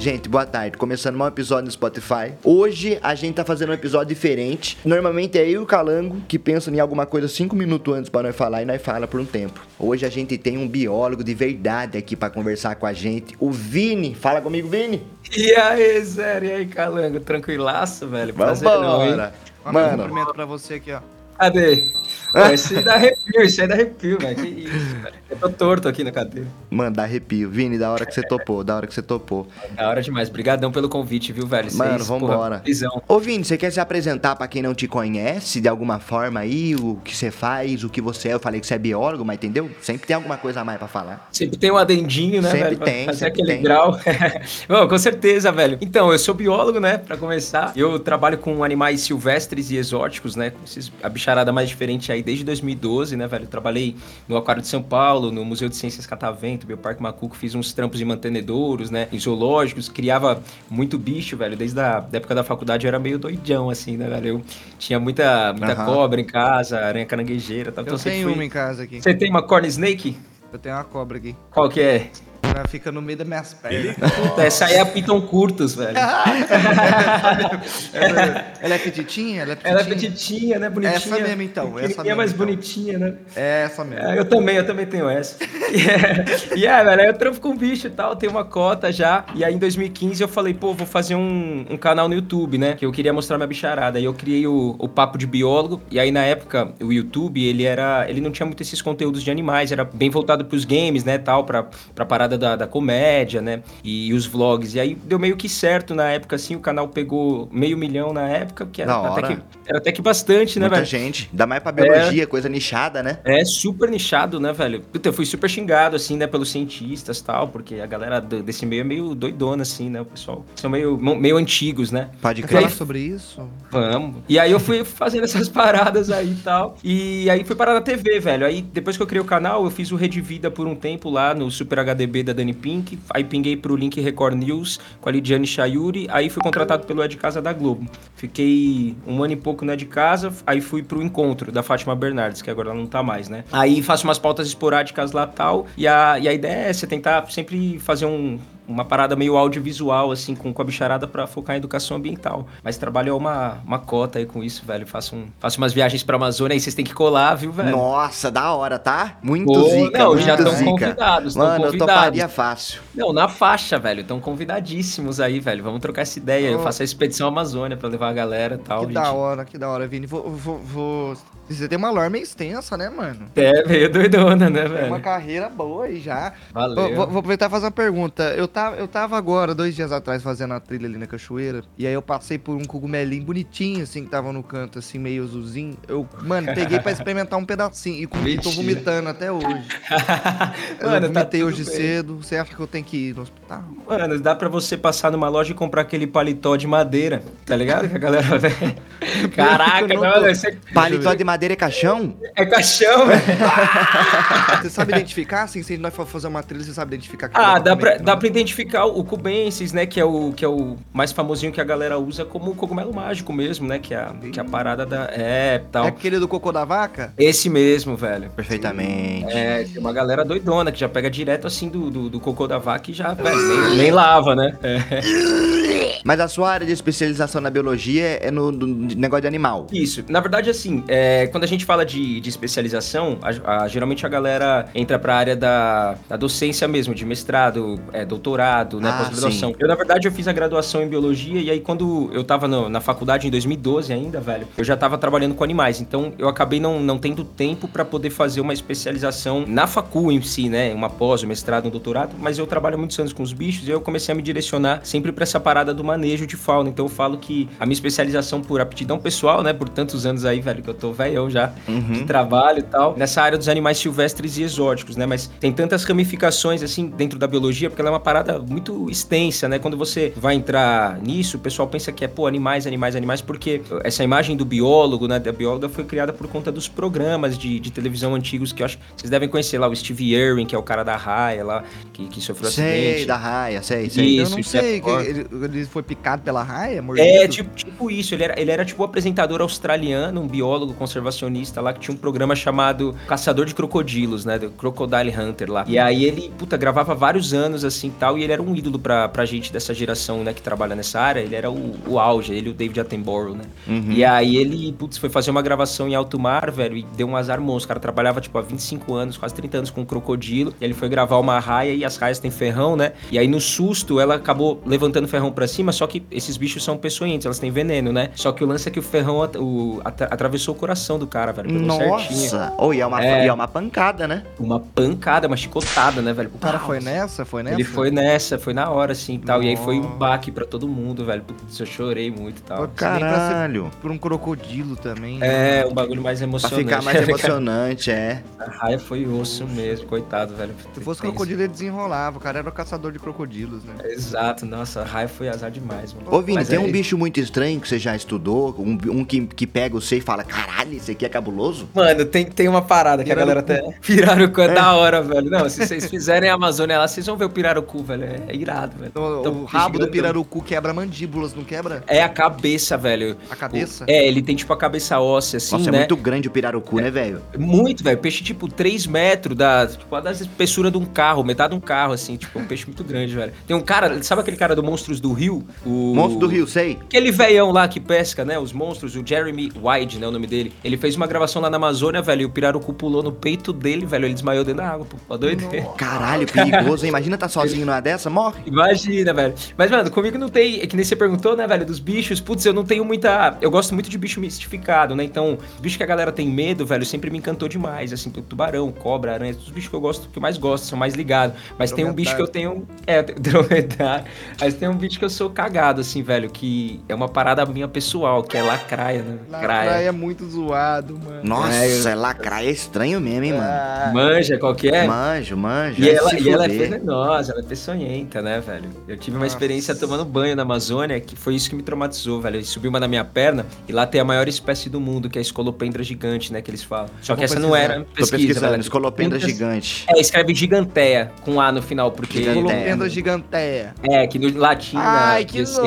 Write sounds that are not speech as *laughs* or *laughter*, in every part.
Gente, boa tarde. Começando mais um episódio no Spotify. Hoje a gente tá fazendo um episódio diferente. Normalmente é eu e o Calango que pensam em alguma coisa cinco minutos antes para nós falar e nós fala por um tempo. Hoje a gente tem um biólogo de verdade aqui para conversar com a gente. O Vini. Fala comigo, Vini. E aí, sério, e aí, Calango? Tranquilaço, velho? Prazer não, hein? Vambora. Manda um Mano, cumprimento pra você aqui, ó. Cadê? Pô, Isso aí dá arrepio, isso aí dá arrepio, velho. Que isso, *laughs* velho. Eu tô torto aqui na cadeira. mano, dá arrepio. Vini, da hora que você topou, da hora que você topou. Da hora demais. Obrigadão pelo convite, viu, velho? Mano, Vocês, vambora. porra. Ô Vini, você quer se apresentar pra quem não te conhece de alguma forma aí? O que você faz, o que você é? Eu falei que você é biólogo, mas entendeu? Sempre tem alguma coisa a mais pra falar. Sempre tem um adendinho, né, Sempre velho? tem, Fazer sempre aquele tem. grau. *laughs* Bom, com certeza, velho. Então, eu sou biólogo, né? Pra começar. Eu trabalho com animais silvestres e exóticos, né? com esses- A bicharada mais diferente aí desde 2012, né, velho? Trabalhei no Aquário de São Paulo, no Museu de Ciências Catavento, Bioparque Macuco, fiz uns trampos de mantenedouros, né? Em zoológicos, criava muito bicho, velho. Desde a da época da faculdade eu era meio doidão, assim, né, velho? Eu tinha muita, muita Aham. cobra em casa, aranha caranguejeira, tal. Eu Então, tenho fui- uma em casa aqui. Você tem uma corn snake? Eu tenho uma cobra aqui. Qual que é? Ela fica no meio das minhas pernas. Puta, essa aí é a Piton Curtus, velho. *laughs* ela, ela é petitinha? Ela é petitinha? Ela é petitinha, né? Bonitinha. Essa mesmo, então, essa mesmo, mais então. bonitinha, né? É essa mesmo. É, eu também, eu também tenho essa. *laughs* E é, e é, velho, aí eu trampo com bicho e tal, tenho uma cota já. E aí em 2015 eu falei, pô, vou fazer um, um canal no YouTube, né? Que eu queria mostrar minha bicharada. Aí eu criei o, o Papo de Biólogo. E aí na época, o YouTube, ele era. Ele não tinha muito esses conteúdos de animais, era bem voltado pros games, né? Tal, pra, pra parada da, da comédia, né? E, os vlogs. E aí deu meio que certo na época, assim, o canal pegou meio milhão na época, que era, até que, era até que bastante, né, Muita velho? gente. Ainda mais pra biologia, coisa nichada, né? É super nichado, né, velho? Puta, eu fui super xingado, assim, né, pelos cientistas e tal, porque a galera desse meio é meio doidona, assim, né, o pessoal. São meio, meio antigos, né? Pode crer. falar sobre isso? Vamos. E aí eu fui fazendo essas *laughs* paradas aí e tal. E aí fui parar na TV, velho. Aí depois que eu criei o canal, eu fiz o Rede Vida por um tempo lá no Super HDB da Dani Pink. Aí pinguei pro Link Record News com a Lidiane Chayuri. Aí fui contratado pelo É de Casa da Globo. Fiquei um ano e pouco no É de Casa. Aí fui pro encontro da Fátima Bernardes, que agora ela não tá mais, né? Aí faço umas pautas esporádicas lá tal. E a, e a ideia é você tentar sempre fazer um uma parada meio audiovisual, assim, com, com a bicharada pra focar em educação ambiental. Mas trabalho uma, uma cota aí com isso, velho. Faço, um, faço umas viagens pra Amazônia aí, vocês têm que colar, viu, velho? Nossa, da hora, tá? Muito Pô, zica, não, muito já tão zica. convidados, Mano, eu convidados. toparia fácil. Não, na faixa, velho. Estão convidadíssimos aí, velho. Vamos trocar essa ideia. Eu Oh. faço a expedição Amazônia pra levar a galera e tal. que gente. da hora, que da hora, Vini. Vou, vou, vou- Você tem uma lore meio extensa, né, mano? É, meio doidona, né, Tem uma velho? carreira boa aí já. Valeu. Vou, vou- aproveitar e fazer uma pergunta. Eu tava, eu tava agora, dois dias atrás, fazendo a trilha ali na cachoeira. E aí eu passei por um cogumelinho bonitinho, assim, que tava no canto, assim, meio azulzinho. Eu, mano, peguei pra experimentar um pedacinho. E comi, tô vomitando até hoje. *laughs* eu Mano, tá vomitei tudo hoje bem. cedo. Você acha que eu tenho que ir no hospital? Mano, dá pra você passar numa loja e comprar aquele paletó de madeira, tá ligado? Que a galera vem. *laughs* *laughs* Caraca, Eu não é- Paletó de madeira é caixão? é caixão, velho. *laughs* Você sabe identificar, assim, se nós for fazer uma trilha, você sabe identificar que Ah, é dá pra, dá né? pra identificar o cubensis, né? Que é, o, que é o mais famosinho que a galera usa como cogumelo mágico mesmo, né? Que é a, que é a parada da. É, tal. É aquele do cocô da vaca? Esse mesmo, velho. Perfeitamente. É, tem uma galera doidona que já pega direto assim do, do, do cocô da vaca e já, velho, nem, nem lava, né? É. *laughs* Mas a sua área de especialização na biologia é no, no negócio de animal. Isso. Na verdade, assim, é, quando a gente fala de, de especialização, a- a- geralmente a galera entra pra área da, da docência mesmo, de mestrado, é, doutorado, né, Ah, pós-graduação. Eu, na verdade, eu fiz a graduação em biologia e aí quando eu tava no- na faculdade em 2012 ainda, velho, eu já tava trabalhando com animais. Então, eu acabei não, não tendo tempo pra poder fazer uma especialização na facu em si, né, uma pós, um mestrado, um doutorado, mas eu trabalho muitos anos com os bichos e eu comecei a me direcionar sempre pra essa parada do manejo de fauna. Então, eu falo que a minha especialização por aptidão pessoal, né, por tantos anos aí, velho, que eu tô velhão já, de trabalho e tal, nessa área dos animais silvestres e exóticos, né? Mas tem tantas ramificações, assim, dentro da biologia, porque ela é uma parada muito extensa, né? Quando você vai entrar nisso, o pessoal pensa que é, pô, animais, animais, animais, porque essa imagem do biólogo, né, da bióloga foi criada por conta dos programas de, de televisão antigos que eu acho que vocês devem conhecer lá, o Steve Irwin, que é o cara da raia lá, que, que sofreu Sei, acidente. da raia, sei, sei. Eu Isso, não isso é sei, que forte. ele, ele foi picado pela raia, mordido? É, tipo, tipo isso. Ele era, ele era tipo um apresentador australiano, um biólogo conservacionista lá, que tinha um programa chamado Caçador de Crocodilos, né? Do Crocodile Hunter lá. E aí ele, puta, gravava vários anos assim tal, e ele era um ídolo pra, pra gente dessa geração, né, que trabalha nessa área. Ele era o, o auge, ele o David Attenborough, né? Uhum. E aí ele, putz, foi fazer uma gravação em alto mar, velho, e deu um azar monstro. O cara trabalhava, tipo, há 25 anos, quase 30 anos com um crocodilo. E ele foi gravar uma raia e as raias têm ferrão, né? E aí no susto ela acabou levantando o ferrão pra cima, só que esses bichos são peçonhentos, elas têm veneno, né? Só que o lance é que o ferrão at- o- atra- atravessou o coração do cara, velho. Pegou certinho. Nossa! Ou e é uma, É. e é uma pancada, né? Uma pancada, uma chicotada, né, velho? O cara foi nessa? Foi nessa? Ele foi nessa, foi na hora, assim, e tal. E aí foi um Nossa. baque pra todo mundo, velho. Putz, eu chorei muito e tal. Pra ser- Caralho! Por um crocodilo também. né? É, um bagulho mais Pra emocionante. ficar *laughs* mais emocionante, é. A raia foi osso mesmo, coitado, velho. Se fosse Tenso. crocodilo, ele desenrolava. O cara era o caçador de crocodilos, né? Exato, nossa, a raia foi azar demais, mano. Ô, Vini, Mas tem é- um bicho muito estranho que você já estudou? Um, um que, que pega você e fala, caralho, esse aqui é cabuloso? Mano, tem, tem uma parada que a galera até. Pirarucu é da hora, velho. Não, se vocês fizerem a Amazônia lá, vocês vão ver o pirarucu, velho. É irado, velho. Então, Então, o rabo do gigantão. pirarucu quebra mandíbulas, não quebra? É a cabeça, velho. A cabeça? É, ele tem tipo a cabeça óssea, assim, Nossa, né? é muito grande o pirarucu, né, velho? Muito, velho. Peixe, tipo, 3 metros da, tipo, a da espessura de um carro, metade de um carro, assim. Tipo, um peixe muito grande, velho. Tem um cara, sabe aquele cara do Monstros do Rio? O... Monstro do Rio, sei. Aquele velhão lá que pesca, né? Os monstros, o Jeremy Wide, né? O nome dele. Ele fez uma gravação lá na Amazônia, velho. E o pirarucu pulou no peito dele, velho. Ele desmaiou dentro da água, pô. Ó, doideira. *laughs* Caralho, perigoso, hein? Imagina tá sozinho numa dessa, morre. Imagina, velho. Mas, mano, comigo não tem. É que nem você perguntou, né, velho, dos bichos. Putz, eu não tenho muita. Eu gosto muito de bicho mistificado, né? Então, bicho que a galera tem medo, velho, sempre me encantou demais. Assim, tubarão, cobra, aranha, os bichos que eu gosto, que eu mais gosto, são mais ligados. Mas tem um bicho que eu tenho. É, *laughs* dromedário. Mas tem um bicho que eu sou cagado, assim, velho, que é uma parada minha pessoal, que é lacraia, né? Lacraia é muito zoado, mano. Nossa, É, eu- é lacraia é estranho mesmo, hein, mano? Ah, Manja, qual que é? Manjo, manjo. E é ela, e ela é venenosa, ela é peçonhenta, né, velho? Eu tive uma Nossa. experiência tomando banho na Amazônia, que foi isso que me traumatizou, velho. Subiu uma na minha perna, e lá tem a maior espécie do mundo, que é a escolopendra gigante, né, que eles falam. Só que essa não pesquisar. era Tô pesquisa, pesquisando, velho. escolopendra Muitas- gigante. É, escreve giganteia, com A no final, porque... Giganteia. Colopendra giganteia. É, que no latim... na Ai, que nojo!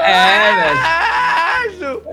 É, velho. *laughs*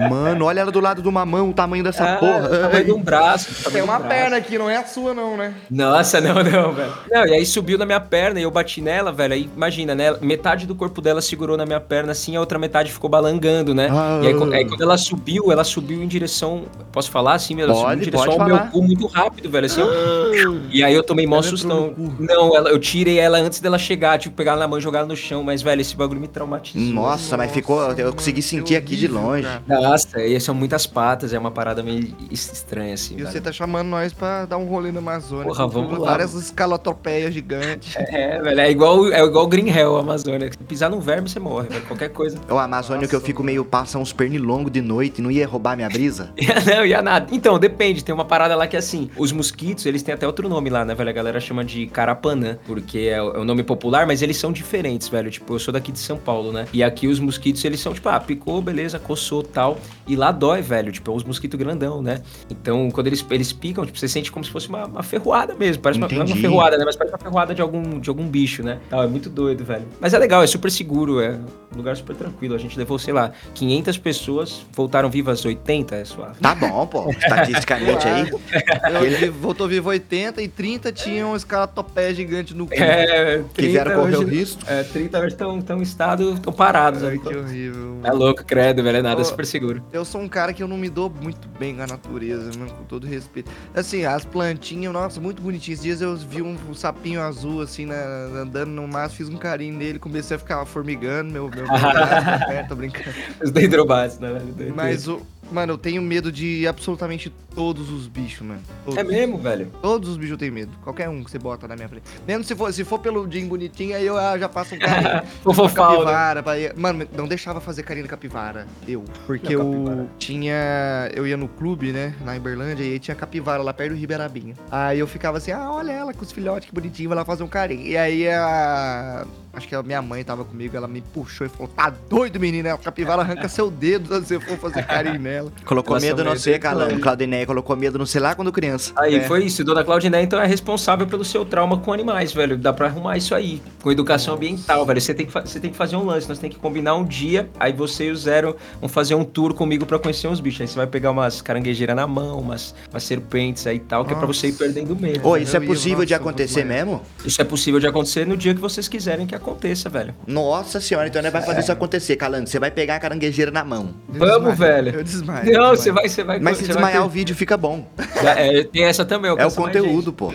Mano, olha ela do lado do mamão, o tamanho dessa Ah, porra. tamanho de um braço. tamanho Tem um uma braço. perna aqui, não é a sua não, né? Nossa, não, não, velho. Não, e aí subiu na minha perna e eu bati nela, velho. Aí imagina, né? Metade do corpo dela segurou na minha perna assim, a outra metade ficou balangando, né? Ah. E aí, co- aí quando ela subiu, ela subiu em direção. Posso falar assim, meu? Ela Pode, subiu em direção ao falar. meu cu muito rápido, velho. Assim, eu- E aí eu tomei mó sustão. Não, ela, eu tirei ela antes dela chegar, tipo, pegar ela na mão e jogar ela no chão. Mas, velho, esse bagulho me traumatizou. Nossa, mas ficou. Eu consegui sentir aqui de horrível, longe. Nossa, e são muitas patas, é uma parada meio estranha, assim. E velho. você tá chamando nós pra dar um rolê na Amazônia. Porra, com vamos lá, Várias escalotropeias gigantes. *laughs* É, velho, é igual, é igual Green Hell, a Amazônia. Se pisar num verme, você morre, velho. Qualquer coisa. O Amazônia que eu fico meio passa uns pernilongos de noite, não ia roubar minha brisa? *laughs* não, ia nada. Então, depende. Tem uma parada lá que é assim: os mosquitos, eles têm até outro nome lá, né, velho? A galera chama de carapanã, porque é o é o nome popular, mas eles são diferentes, velho. Tipo, eu sou daqui de São Paulo, né? E aqui os mosquitos, eles são tipo, ah, picou, beleza, coçou tal. E lá dói, velho. Tipo, é uns mosquitos grandão, né? Então, quando eles, eles picam, tipo, você sente como se fosse uma, uma ferroada mesmo. Parece uma, não é uma Entendi. ferroada, né? Mas parece uma ferroada de algum, de algum bicho, né? Tal, é muito doido, velho. Mas é legal, é super seguro, é um lugar super tranquilo. A gente levou, sei lá, 500 pessoas, voltaram vivas 80, é suave. Tá bom, pô. *laughs* Estatisticamente aí. *laughs* Vi- voltou vivo 80 e 30 tinham um escalatopé gigante no cu. É, 30 Quiseram correr hoje- o risco. É, 30 hoje estão em estado, estão parados. Ai, né? que horrível. É louco, credo, velho, é nada, Ô, super seguro. Eu sou um cara que eu não me dou muito bem com a natureza, mano, com todo respeito. Assim, as plantinhas, nossa, muito bonitinhas. Esses dias eu vi um, um sapinho azul, assim, na- andando no mato, fiz um carinho nele, comecei a ficar formigando, meu, meu, meu braço *laughs* tá perto, tô brincando. Os dendrobates, né. Mas, o, mano, eu tenho medo de absolutamente todos os bichos, mano. Todos. É mesmo, velho? Todos os bichos eu tenho medo. Qualquer um que você bota na minha frente. Mesmo se for, se for pelo Jim bonitinho, aí eu ah, já faço um carinho. *laughs* Né? capivara, pra Mano, não deixava fazer carinho na capivara. Eu. Porque Não, eu capivara. tinha. Eu ia no clube, né? Na Iberlândia, e aí tinha capivara lá perto do Ribeirabinha. Aí eu ficava assim, ah, olha ela com os filhotes, que bonitinho, vai lá fazer um carinho. E aí a. Acho que a minha mãe tava comigo, ela me puxou e falou: tá doido, menina? A capivara arranca seu dedo se você for fazer carinho nela. Ela. Colocou Elas medo no Calango. virtuosas. Claudineia colocou medo no sei lá quando criança. Aí É. foi isso, Dona Claudiné então é responsável pelo seu trauma com animais, velho. Dá pra arrumar isso aí. Com educação ambiental, velho. Você tem, que você tem que fazer um lance, nós tem que combinar um dia, aí você e o Zero vão fazer um tour comigo pra conhecer uns bichos. Aí você vai pegar umas caranguejeiras na mão, umas, umas serpentes aí e tal, que é pra você ir Nossa. perdendo medo. Ô, isso é possível de nossa, acontecer mesmo? Isso é possível de acontecer no dia que vocês quiserem que aconteça, velho. Nossa senhora, então nós vai fazer isso acontecer, Calango. Você vai pegar a caranguejeira na mão. Eu Vamos, desmaio, velho. Eu desmaio. Não, eu você vai, você vai. Mas se desmaiar vai o vídeo, fica bom. É, tem essa também. É o conteúdo, pô.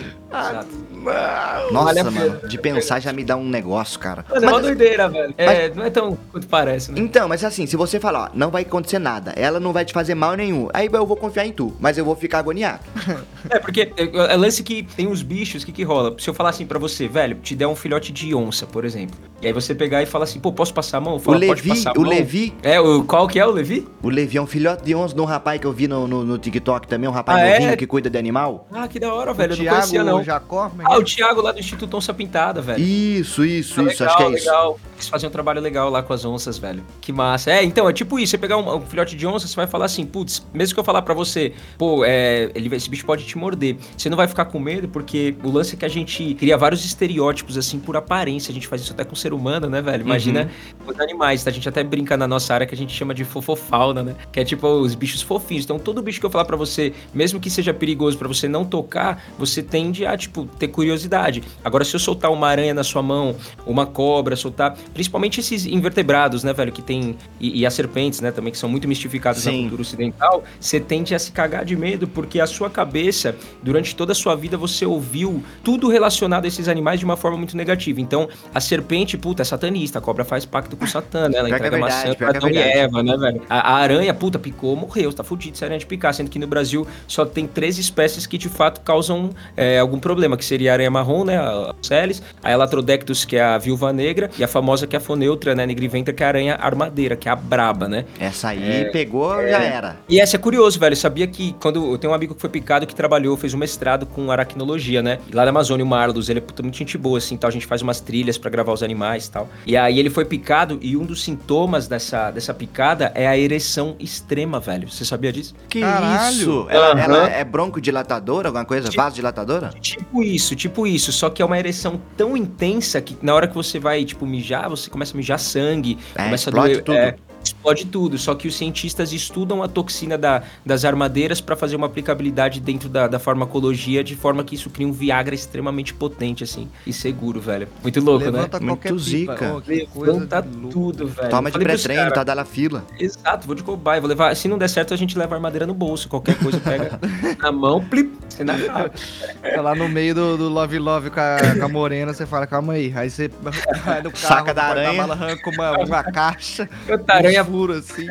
Nossa, mano, de pensar já me dá um negócio, cara. Mano, é uma Mas- doideira, velho. É, não é tão quanto parece, né? Então, mas assim, se você falar, ó, não vai acontecer nada, ela não vai te fazer mal nenhum, aí eu vou confiar em tu, mas eu vou ficar agoniado. *laughs* É, porque é, é lance que tem uns bichos, o que que rola? Se eu falar assim pra você, velho, te der um filhote de onça, por exemplo, e aí você pegar e falar assim, pô, posso passar a mão? Eu O falo, "Pode Levi, passar a o mão?" Levi, É, o, qual que é o Levi? o Levi é um filhote de onça de um rapaz que eu vi no, no, no TikTok também, um rapaz Ah, é? novinho que cuida de animal. Ah, que da hora, O velho, eu não Thiago conhecia não. Jacó, como é Ah, é? o Thiago lá do Instituto Onça Pintada, velho. Isso, isso, Ah, isso, acho que é isso. Eles fazem um trabalho legal lá com as onças, velho. Que massa. É, então, é tipo isso. Você pegar um, um filhote de onça, você vai falar assim, putz, mesmo que eu falar pra você, pô, é, ele, esse bicho pode te morder. Você não vai ficar com medo, porque o lance é que a gente cria vários estereótipos, assim, por aparência. A gente faz isso até com o ser humano, né, velho? Imagina os animais, tá? A gente até brinca na nossa área que a gente chama de fofofauna, né? Que é tipo os bichos fofinhos. Então, todo bicho que eu falar pra você, mesmo que seja perigoso pra você não tocar, você tende a, tipo, ter curiosidade. Agora, se eu soltar uma aranha na sua mão, uma cobra, soltar. Principalmente esses invertebrados, né, velho? Que tem. E, e as serpentes, né, também, que são muito mistificadas na Sim. cultura ocidental. Você tende a se cagar de medo, porque a sua cabeça, durante toda a sua vida, você ouviu tudo relacionado a esses animais de uma forma muito negativa. Então, a serpente, puta, é satanista, a cobra faz pacto com o Satã, né? Ela é entrega verdade, maçã pra que é Adão e. Eva, né, velho? A, a aranha, puta, picou, morreu, tá fudido se a aranha te picar. Sendo que no Brasil só tem três espécies que de fato causam é, algum problema, que seria a aranha marrom, né, a Celis, a Elatrodectus, que é a viúva negra, e a famosa que é a foneutra, né, nigriventa, que é a aranha armadeira, que é a braba, né? Essa aí pegou, já era. E essa é curioso, velho. Eu sabia que quando eu tenho um amigo que foi picado que trabalhou, fez um mestrado com aracnologia, né? E lá na Amazônia, o Marlos, ele é puta, muito gente boa, assim, tal. A gente faz umas trilhas pra gravar os animais e tal. E aí ele foi picado e um dos sintomas dessa, dessa picada é a ereção extrema, velho. Você sabia disso? Que Caralho. isso? Ela, Aham. ela é broncodilatadora, alguma coisa? Tipo- Vasodilatadora? Tipo isso, tipo isso. Só que é uma ereção tão intensa que na hora que você vai, tipo, mijar, você começa a mijar sangue. É, começa explode a doer. tudo. é, explode tudo. Só que os cientistas estudam a toxina da- das armadeiras para fazer uma aplicabilidade dentro da, da farmacologia, de forma que isso cria um Viagra extremamente potente, assim, e seguro, velho. Muito louco, Levanta né? qualquer Muito zica. Oh, Levanta tudo, velho. Toma de pré-treino, tá dando a fila. Exato, vou de cobaia, vou levar. Se não der certo, a gente leva a armadeira no bolso. Qualquer coisa pega *laughs* na mão, plip, você não. Tá lá no meio do, do Love Love com a, com a morena, você fala, calma aí. Aí você *laughs* vai no carro, Saca da aranha. porta-mala, arranca uma, uma caixa, Puta, aranha furo assim.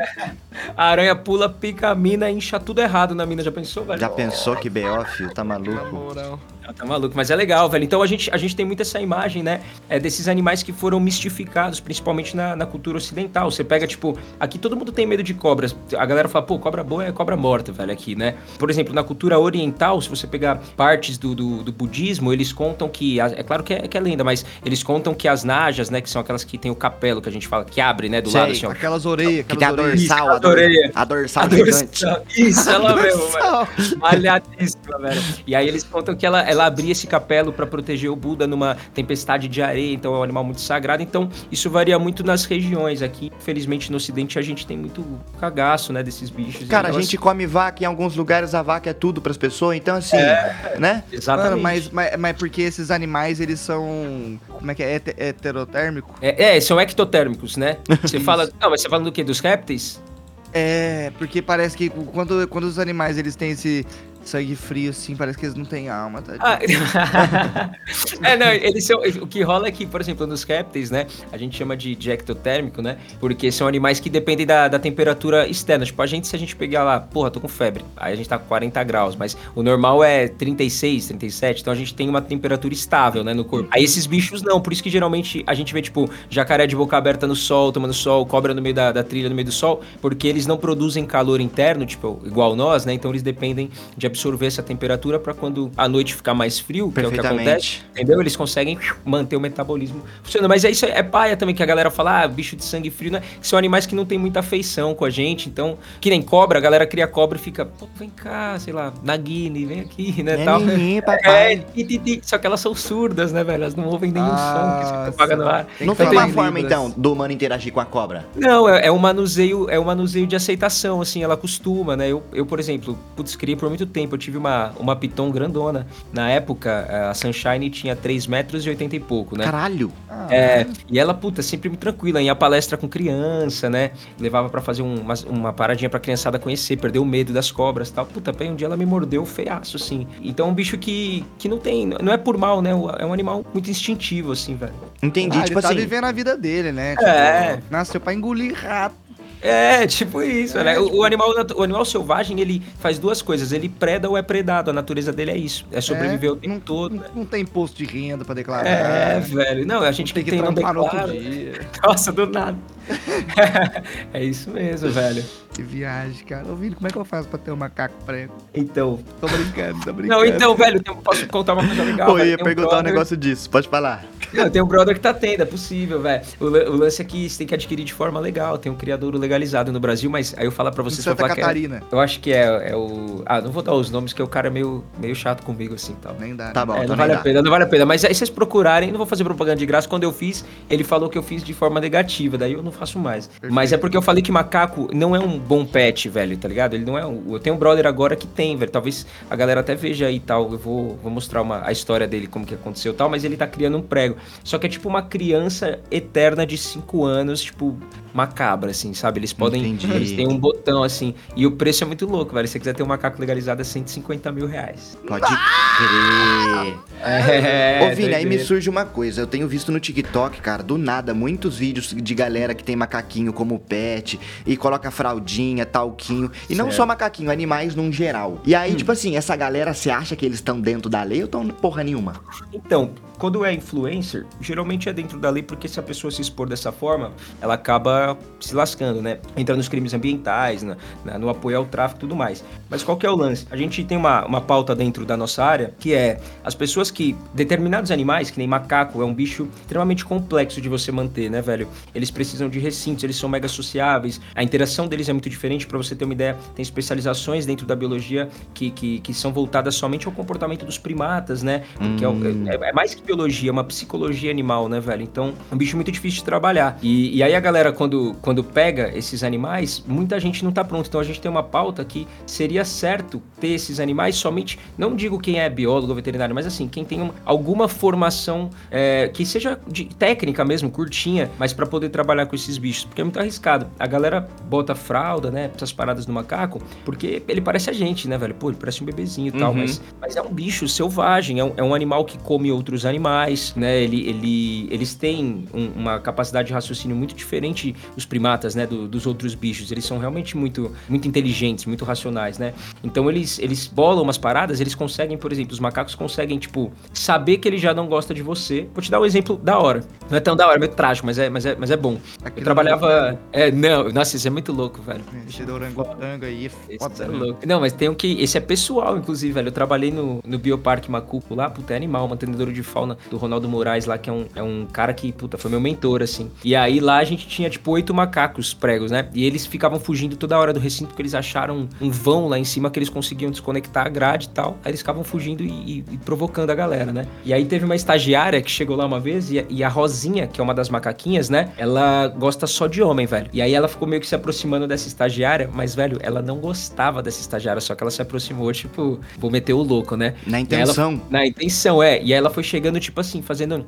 A aranha pula, pica a mina, incha tudo errado na mina. Já pensou, velho? Já pensou que B.O., filho? Tá Na maluco? moral. Tá maluco, mas é legal, velho. Então a gente, a gente tem muito essa imagem, né? É, desses animais que foram mistificados, principalmente na, na cultura ocidental. Você pega, tipo, aqui todo mundo tem medo de cobras. A galera fala, pô, cobra boa é cobra morta, velho, aqui, né? Por exemplo, na cultura oriental, se você pegar partes do, do, do budismo, eles contam que. É claro que é, que é lenda, mas eles contam que as najas, né? Que são aquelas que tem o capelo, que a gente fala, que abre, né? Do Sei. lado, assim, ó. Aquelas orelhas, Que tem a dorsal, a, dor, a dorsal A gigante. dorsal. Isso, ela mesmo, *laughs* velho. Malhadíssima, velho. E aí eles contam que ela, ela abria esse capelo pra proteger o Buda numa tempestade de areia, então é um animal muito sagrado. Então isso varia muito nas regiões. Aqui, infelizmente, no Ocidente a gente tem muito cagaço, né, desses bichos. Cara, a gente come vaca em alguns lugares, a vaca é tudo pras pessoas, então assim, né? assim, Exatamente. Mano, mas, mas, mas porque esses animais, eles são. Como é que é? Hete- Heterotérmico? É, é, são ectotérmicos, né? *laughs* Você fala. Não, mas você fala do quê? Dos répteis? É, porque parece que quando, quando os animais eles têm esse sangue frio assim, parece que eles não têm alma, tá? Ah, *laughs* é, não, eles são. O que rola é que, por exemplo, nos répteis, né? A gente chama de, de ectotérmico, né? Porque são animais que dependem da, da temperatura externa. Tipo, a gente, se a gente pegar lá, porra, tô com febre. Aí a gente tá com 40 graus, mas o normal é 36, 37. Então a gente tem uma temperatura estável, né, no corpo. Aí esses bichos não, por isso que geralmente a gente vê, tipo, jacaré de boca aberta no sol, tomando sol, cobra no meio da, da trilha, no meio do sol, porque eles não produzem calor interno, tipo, igual nós, né? Então eles dependem de absorver essa temperatura para quando a noite ficar mais frio, que é o que Perfeitamente. acontece, entendeu? Eles conseguem manter o metabolismo funcionando. Mas é isso é paia também que a galera fala, ah, bicho de sangue frio, né? Que são animais que não tem muita afeição com a gente. Então, que nem cobra, a galera cria cobra e fica, pô, vem cá, sei lá, Nagini, vem aqui, *laughs* né? É tal. *laughs* É, papai. ti, ti, ti. só que elas são surdas, né, velho? Elas não ouvem nenhum Ah, som que você apaga no ar. Não tem uma forma, então, do humano interagir com a cobra? Não, é, é um manuseio, é um manuseio de aceitação, assim, ela costuma, né? Eu, eu por exemplo, putz, criei por muito tempo, eu tive uma, uma piton grandona. Na época, a Sunshine tinha 3 metros e 80 e pouco, né? Caralho. Ah, É, e ela, puta, sempre me tranquila, ia palestra com criança, né? Levava pra fazer um- uma, uma paradinha pra criançada conhecer, perder o medo das cobras e tal. Puta, bem, um dia ela me mordeu feiaço, assim. Então é um bicho que, que não tem, não é por mal, né? É um animal muito instintivo, assim, velho. Entendi, ah, tipo ele tá assim. vivendo a vida dele, né? Tipo, É. Nasceu pra engolir rato. É, tipo isso, É, né? O- tipo- O, animal, o animal selvagem, ele faz duas coisas. Ele preda ou é predado. A natureza dele é isso. É sobreviver É, o tempo não, todo, não, né? não tem imposto de renda pra declarar. É, velho. Não, a gente tem que que tem não declara. *laughs* Nossa, do nada. *laughs* é isso mesmo, velho. Que viagem, cara. Ô, Vini, como é que eu faço pra ter um macaco prego? Então. Tô brincando, tô brincando. Não, então, velho, tem- posso contar uma coisa legal. Eu ia perguntar um brother- negócio disso, pode falar. Não, tem um brother que tá tendo, é possível, velho. O, o lance é que você tem que adquirir de forma legal. Tem um criadouro legalizado no Brasil, mas aí eu falo pra Em vocês Santa falar que é- Catarina. Eu acho que é, é o. Ah, não vou dar os nomes, que o cara é meio, meio chato comigo, assim tal. Nem dá. Tá bom, É, então não vale dá. a pena, não vale a pena. Mas aí vocês procurarem, não vou fazer propaganda de graça. Quando eu fiz, ele falou que eu fiz de forma negativa, daí eu não faço mais. Mas é porque eu falei que macaco não é um bom pet, velho, tá ligado? Ele não é um. Eu tenho um brother agora que tem, velho. Talvez a galera até veja aí e tal. Eu vou, vou mostrar uma, a história dele, como que aconteceu e tal, mas ele tá criando um prego. Só que é tipo uma criança eterna de 5 anos, tipo, macabra, assim, sabe? Eles podem. Entendi. Eles têm um botão, assim. E o preço é muito louco, velho. Se você quiser ter um macaco legalizado, é 150 mil reais. Pode crer. *laughs* É, Ô, Vini, aí me surge uma coisa. Eu tenho visto no TikTok, cara, do nada, muitos vídeos de galera que tem macaquinho como pet e coloca fraldinha, talquinho. E não Certo. só macaquinho, animais num geral. E aí, Hum. tipo assim, essa galera, você acha que eles estão dentro da lei ou estão porra nenhuma? Então, quando é influencer, geralmente é dentro da lei, porque se a pessoa se expor dessa forma, ela acaba se lascando, né? Entra nos crimes ambientais, na- na- no apoio ao tráfico e tudo mais. Mas qual que é o lance? A gente tem uma, uma pauta dentro da nossa área, que é as pessoas que... Determinados animais, que nem macaco, é um bicho extremamente complexo de você manter, né, velho? Eles precisam de recintos, eles são mega sociáveis, a interação deles é muito diferente, pra você ter uma ideia, tem especializações dentro da biologia que, que, que são voltadas somente ao comportamento dos primatas, né? Porque é Hum. é, é mais que biologia, é uma psicologia animal, né, velho? Então, é um bicho muito difícil de trabalhar. E, e aí a galera, quando, quando pega esses animais, muita gente não tá pronto. Então a gente tem uma pauta que seria certo ter esses animais somente, não digo quem é biólogo ou veterinário, mas assim, quem tem um- alguma formação é, que seja de técnica mesmo, curtinha, mas pra poder trabalhar com esses bichos, porque é muito arriscado. A galera bota fralda, né, essas paradas no macaco, porque ele parece a gente, né, velho? Pô, ele parece um bebezinho e tal, Uhum. mas, mas é um bicho selvagem, é um, é um animal que come outros animais, né? Ele, ele, eles têm um- uma capacidade de raciocínio muito diferente os primatas, né, do- dos outros bichos. Eles são realmente muito, muito inteligentes, muito racionais, né? Então eles, eles bolam umas paradas, eles conseguem, por exemplo, os macacos conseguem, tipo, saber que ele já não gosta de você. Vou te dar um exemplo da hora. Não é tão da hora, é meio trágico, mas é, mas é, mas é bom. Eu trabalhava. É, não, nossa, isso é muito louco, velho. Esse do orangotango aí é foda. é louco. Não, mas tem um que. Esse é pessoal, inclusive, velho. Eu trabalhei no, no Bioparque Macuco lá, puta, é animal, mantenedor de fauna do Ronaldo Moraes lá, que é um, é um cara que, puta, foi meu mentor, assim. E aí lá a gente tinha, tipo, oito macacos pregos, né? E eles ficavam fugindo toda hora do recinto porque eles acharam um vão lá em cima que eles conseguiam desconectar a grade e tal. Aí eles ficavam fugindo e, e- provocando a galera, né? E aí teve uma estagiária que chegou lá uma vez e, e a Rosinha, que é uma das macaquinhas, né? Ela gosta só de homem, velho. E aí ela ficou meio que se aproximando dessa estagiária, mas, velho, ela não gostava dessa estagiária, só que ela se aproximou, tipo, vou meter o louco, né? Na intenção. ela- na intenção, é. E aí ela foi chegando, tipo assim, fazendo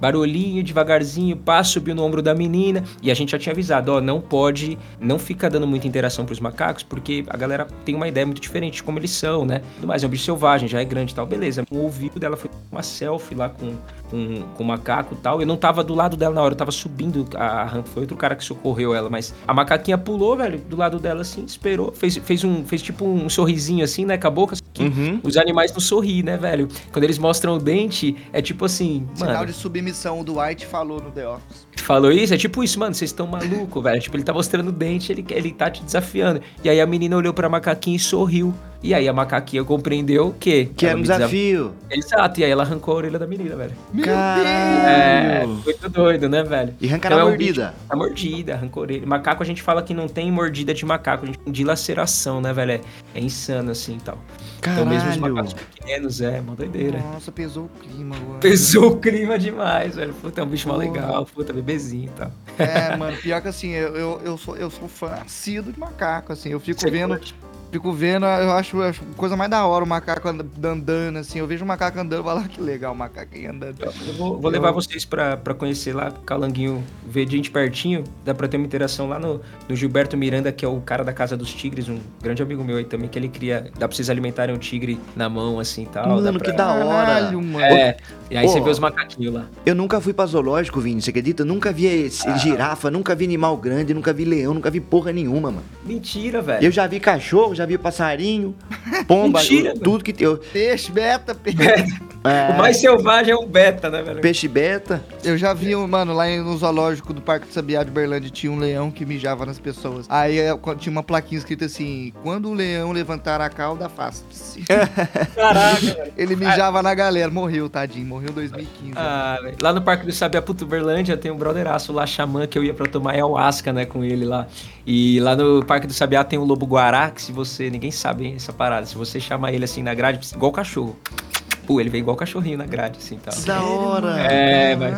barulhinho, devagarzinho, pá, subiu no ombro da menina. E a gente já tinha avisado, ó, não pode, não fica dando muita interação pros macacos, porque a galera tem uma ideia muito diferente de como eles são, né? Tudo mais, é um bicho selvagem, já é grande e tal. Beleza. O ouvido dela foi uma selfie lá com, com, com o macaco e tal. Eu não tava do lado dela na hora, eu tava subindo a rampa. Foi outro cara que socorreu ela, mas a macaquinha pulou, velho, do lado dela assim, esperou, fez, fez um, fez tipo um sorrisinho assim, né, com a boca. Que Uhum. os animais não sorriem, né, velho? Quando eles mostram o dente, é tipo assim, Sinal mano, de submissão, o Dwight falou no The Office. Falou isso, é tipo isso, mano, vocês estão maluco, velho. Tipo, ele tá mostrando o dente, ele, ele tá te desafiando. E aí a menina olhou pra macaquinha e sorriu. E aí a macaquinha compreendeu que. Que ela era um me desaf- desafio. Exato, e aí ela arrancou a orelha da menina, velho. Caralho. É, muito doido, né, velho? E arrancar Então na é um mordida. A mordida, arrancou a orelha. Macaco a gente fala que não tem mordida de macaco, a gente tem dilaceração, né, velho? É, é insano assim e tal. Então mesmo os Caralho. macacos pequenos, é, uma doideira. Nossa, pesou o clima agora. Pesou o clima demais, velho. Puta, é um bicho mó Porra. legal, puta, bebezinho e tal. É, mano, pior que assim, eu, eu, eu sou, eu sou fã assíduo de macaco, assim, eu fico Você vendo, curte? Fico vendo, eu acho, eu acho coisa mais da hora o macaco and- andando, assim, eu vejo o macaco andando, eu falo, *laughs* "Ah, que legal o macaco aí andando. Eu vou, vou levar vocês pra, pra conhecer lá, Calanguinho, ver gente pertinho. Dá pra ter uma interação lá no, no Gilberto Miranda, que é o cara da Casa dos Tigres, um grande amigo meu aí também, que ele cria. Dá pra vocês alimentarem um tigre na mão, assim e tal. dá Mano, pra- que da hora. Caralho, mano. É, e aí você Pô. vê os macaquinhos lá. Eu nunca fui pra zoológico, Vini, você acredita? Eu nunca vi esse- Ah. girafa, nunca vi animal grande, nunca vi leão, nunca vi porra nenhuma, mano. Mentira, velho. Eu já vi cachorro, já vi passarinho, pomba, Mentira, tudo que tem. Peixe, beta, peixe. é, *laughs* O mais selvagem é o beta, né, velho? Peixe beta. Eu já vi, um- mano, lá no zoológico do Parque de Sabiá de Berlândia tinha um leão que mijava nas pessoas. Aí é, tinha uma plaquinha escrita assim: quando o leão levantar a cauda, afaste-se. *laughs* Caraca, velho. Ele mijava na galera, morreu, tadinho, morreu em 2015. Ah, velho. lá no Parque do Sabiá Putuberlândia tem um brotheraço lá, xamã, que eu ia pra tomar ayahuasca, né, com ele lá. E lá no Parque do Sabiá tem o lobo guará, que se você... Ninguém sabe hein, essa parada. Se você chamar ele assim na grade, igual cachorro. Pô, ele vem igual cachorrinho na grade, assim, tal. Que da hora. É, mas...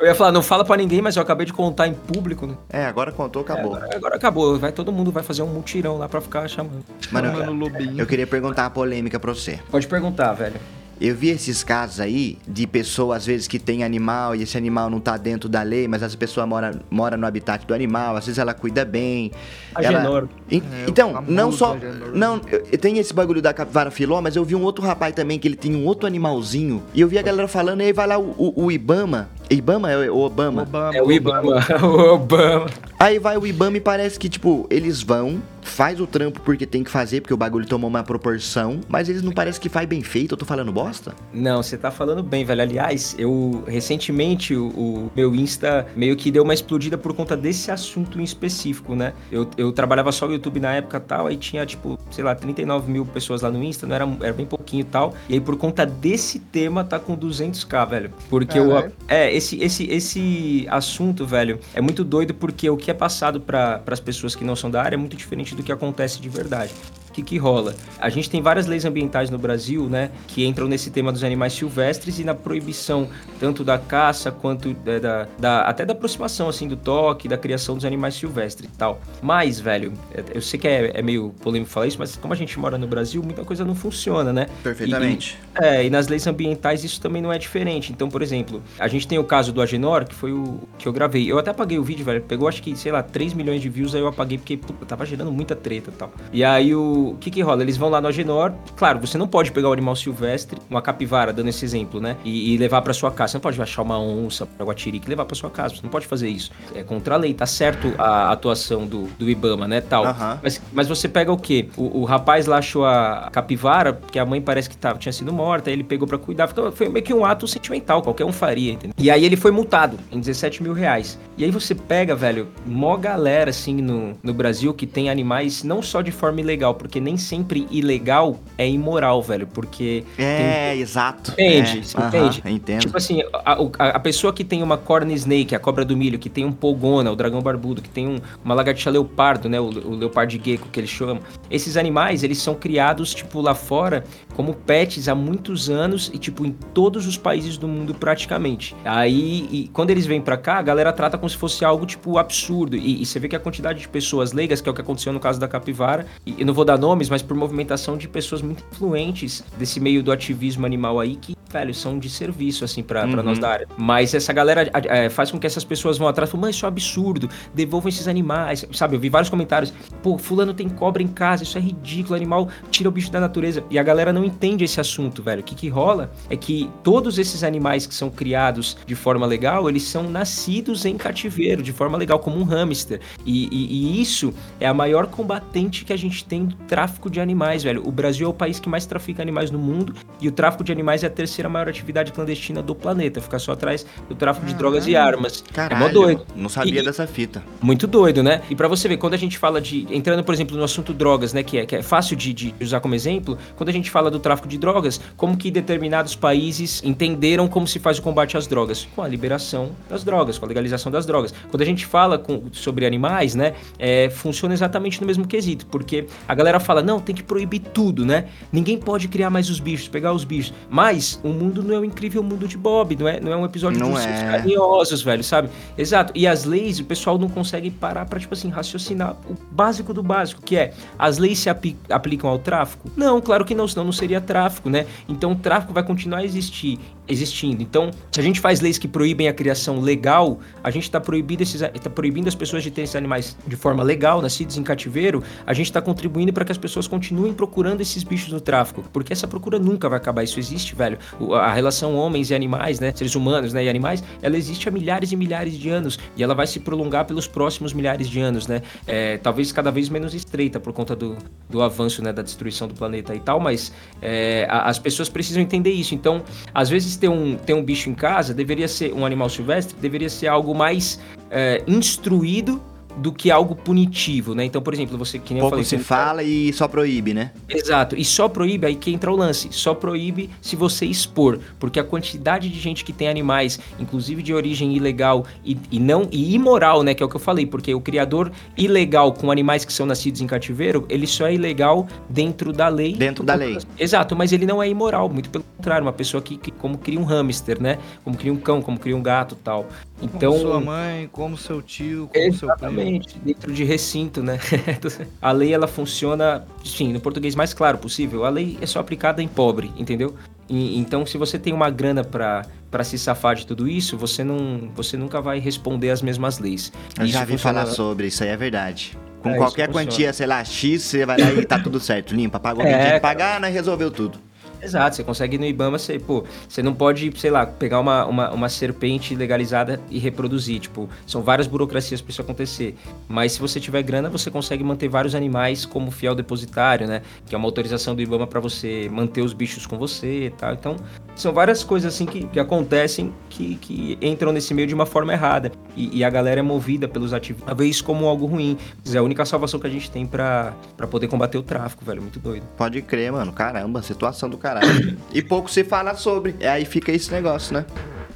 Eu ia falar, não fala pra ninguém, mas eu acabei de contar em público, né? É, agora contou, acabou. Agora, agora acabou. Vai, todo mundo vai fazer um mutirão lá pra ficar chamando. Mano, Mano, eu, lobinho. eu queria perguntar uma polêmica pra você. Pode perguntar, velho. Eu vi esses casos aí de pessoa, às vezes, que tem animal e esse animal não tá dentro da lei, mas essa pessoa mora, mora no habitat do animal, às vezes ela cuida bem. ela- Agenor. En- É, então, não só. Não, tenho esse bagulho da capivara filó, mas eu vi um outro rapaz também que ele tem um outro animalzinho. E eu vi a galera falando, e aí vai lá o, o- o Ibama. Ibama é o Obama? Obama, É o Ibama. *laughs* o Obama. Aí vai o Ibama e parece que, tipo, eles vão, faz o trampo porque tem que fazer, porque o bagulho tomou uma proporção, mas eles não parece que faz bem feito, eu tô falando bosta? Não, você tá falando bem, velho. Aliás, eu recentemente o, o meu Insta meio que deu uma explodida por conta desse assunto em específico, né? Eu, eu trabalhava só no YouTube na época e tal, aí tinha, tipo, sei lá, 39 mil pessoas lá no Insta, não era, era bem pouquinho e tal. E aí, por conta desse tema, tá com 200k, velho. Porque eu. Caralho. É, esse, esse, esse assunto, velho, é muito doido porque o que é passado para as pessoas que não são da área é muito diferente do que acontece de verdade. Que, que rola? A gente tem várias leis ambientais no Brasil, né, que entram nesse tema dos animais silvestres e na proibição tanto da caça quanto da, da- da- até da aproximação, assim, do toque, da criação dos animais silvestres e tal. Mas, velho, é- eu sei que é, é meio polêmico falar isso, mas como a gente mora no Brasil, muita coisa não funciona, né? Perfeitamente. É, e nas leis ambientais isso também não é diferente. Então, por exemplo, a gente tem o caso do Agenor, que foi o que eu gravei. Eu até apaguei o vídeo, velho. Pegou acho que, sei lá, 3 milhões de views, aí eu apaguei porque puta, tava gerando muita treta e tal. E aí o o que que rola? Eles vão lá no Agenor. Claro, você não pode pegar o animal silvestre, uma capivara, dando esse exemplo, né? E, e levar pra sua casa. Você não pode achar uma onça, uma guatirica e levar pra sua casa. Você não pode fazer isso. É contra a lei, tá certo a atuação do, do Ibama, né? Tal. Mas, mas você pega o quê? O, o rapaz lá achou a capivara, porque a mãe parece que tava, tinha sido morta, aí ele pegou pra cuidar. Ficou- Foi meio que um ato sentimental, qualquer um faria, entendeu? E aí ele foi multado em 17 mil reais. E aí você pega, velho, mó galera, assim, no, no Brasil que tem animais não só de forma ilegal, porque nem sempre ilegal é imoral, velho, porque... É, exato. Entende? É, Você aham, entende? Entendo. Tipo assim, a, a- a pessoa que tem uma corn snake, a cobra do milho, que tem um polgona, o dragão barbudo, que tem um- uma lagartixa leopardo, né, o, o leopardo gecko que eles chamam. Esses animais, eles são criados, tipo, lá fora, como pets há muitos anos e, tipo, em todos os países do mundo praticamente. Aí, e quando eles vêm pra cá, a galera trata como se fosse algo, tipo, absurdo. E, e você vê que a quantidade de pessoas leigas, que é o que aconteceu no caso da capivara, e eu não vou dar nomes, mas por movimentação de pessoas muito influentes desse meio do ativismo animal aí, que, velho, são de serviço, assim, pra, pra Uhum. nós da área. Mas essa galera é, faz com que essas pessoas vão atrás e mas isso é um absurdo, devolvam esses animais. Sabe, eu vi vários comentários, pô, fulano tem cobra em casa, isso é ridículo, animal tira o bicho da natureza. E a galera não entende esse assunto, velho. O que que rola é que todos esses animais que são criados de forma legal, eles são nascidos em cativeiro, de forma legal, como um hamster. E, e- e isso é a maior combatente que a gente tem do tráfico de animais, velho. O Brasil é o país que mais trafica animais no mundo e o tráfico de animais é a terceira terceira maior atividade clandestina do planeta, ficar só atrás do tráfico de drogas e armas. Caralho, é mó doido. não sabia E- dessa fita. Muito doido, né? E pra você ver, quando a gente fala de. Entrando, por exemplo, no assunto drogas, né? Que é, que é fácil de, de usar como exemplo, quando a gente fala do tráfico de drogas, como que determinados países entenderam como se faz o combate às drogas? Com a liberação das drogas, com a legalização das drogas. Quando a gente fala com- sobre animais, né? é, funciona exatamente no mesmo quesito, porque a galera fala, não, tem que proibir tudo, né? Ninguém pode criar mais os bichos, pegar os bichos. Mas o mundo não é o incrível mundo de Bob, não é, não é um episódio Não de ursinhos é. carinhosos, velho, sabe? Exato. E as leis, o pessoal não consegue parar pra, tipo assim, raciocinar o básico do básico, que é, as leis se aplicam ao tráfico? Não, claro que não, senão não seria tráfico, né? Então o tráfico vai continuar a existir, existindo. Então, se a gente faz leis que proíbem a criação legal, a gente tá proibindo, esses, tá proibindo as pessoas de terem esses animais de forma legal, nascidos em cativeiro, a gente tá contribuindo para que as pessoas continuem procurando esses bichos no tráfico, porque essa procura nunca vai acabar, isso existe, velho. A relação homens e animais, né, seres humanos, né, e animais, ela existe há milhares e milhares de anos e ela vai se prolongar pelos próximos milhares de anos, né? É, talvez cada vez menos estreita por conta do, do avanço, né, da destruição do planeta e tal, mas é, as pessoas precisam entender isso. Então, às vezes ter um, ter um bicho em casa deveria ser um animal silvestre, deveria ser algo mais é, instruído do que algo punitivo, né? Então, por exemplo, você que nem eu Pouco falei, se você- fala e só proíbe, né? Exato, e só proíbe, aí que entra o lance, só proíbe se você expor, porque a quantidade de gente que tem animais, inclusive de origem ilegal e, e não e imoral, né, que é o que eu falei, porque o criador ilegal com animais que são nascidos em cativeiro, ele só é ilegal dentro da lei. Dentro da lei. Exato, mas ele não é imoral, muito pelo contrário, uma pessoa que, que como cria um hamster, né, como cria um cão, como cria um gato, tal. Então, Como sua mãe, como seu tio, como seu primo. Exatamente, dentro de recinto, né? *laughs* a lei ela funciona, sim, no português mais claro possível. A lei é só aplicada em pobre, entendeu? E- então, se você tem uma grana pra para se safar de tudo isso, você não, você nunca vai responder às mesmas leis. Eu Isso já vi funciona- falar sobre, isso aí é verdade. Com É, qualquer quantia, sei lá, X, você vai lá e tá tudo certo, limpa, pagou o que É, tinha que pagar, nós resolveu tudo. Exato, você consegue no Ibama, você, pô, você não pode, sei lá, pegar uma, uma, uma serpente legalizada e reproduzir, tipo, são várias burocracias para isso acontecer. Mas se você tiver grana, você consegue manter vários animais como fiel depositário, né? Que é uma autorização do Ibama para você manter os bichos com você e tal. Então, são várias coisas assim que, que acontecem que, que entram nesse meio de uma forma errada. E, e a galera é movida pelos ativistas a ver isso como algo ruim. Mas é a única salvação que a gente tem para poder combater o tráfico, velho. Muito doido. Pode crer, mano. Caramba, situação do caralho. e pouco se fala sobre. É, aí fica esse negócio, né?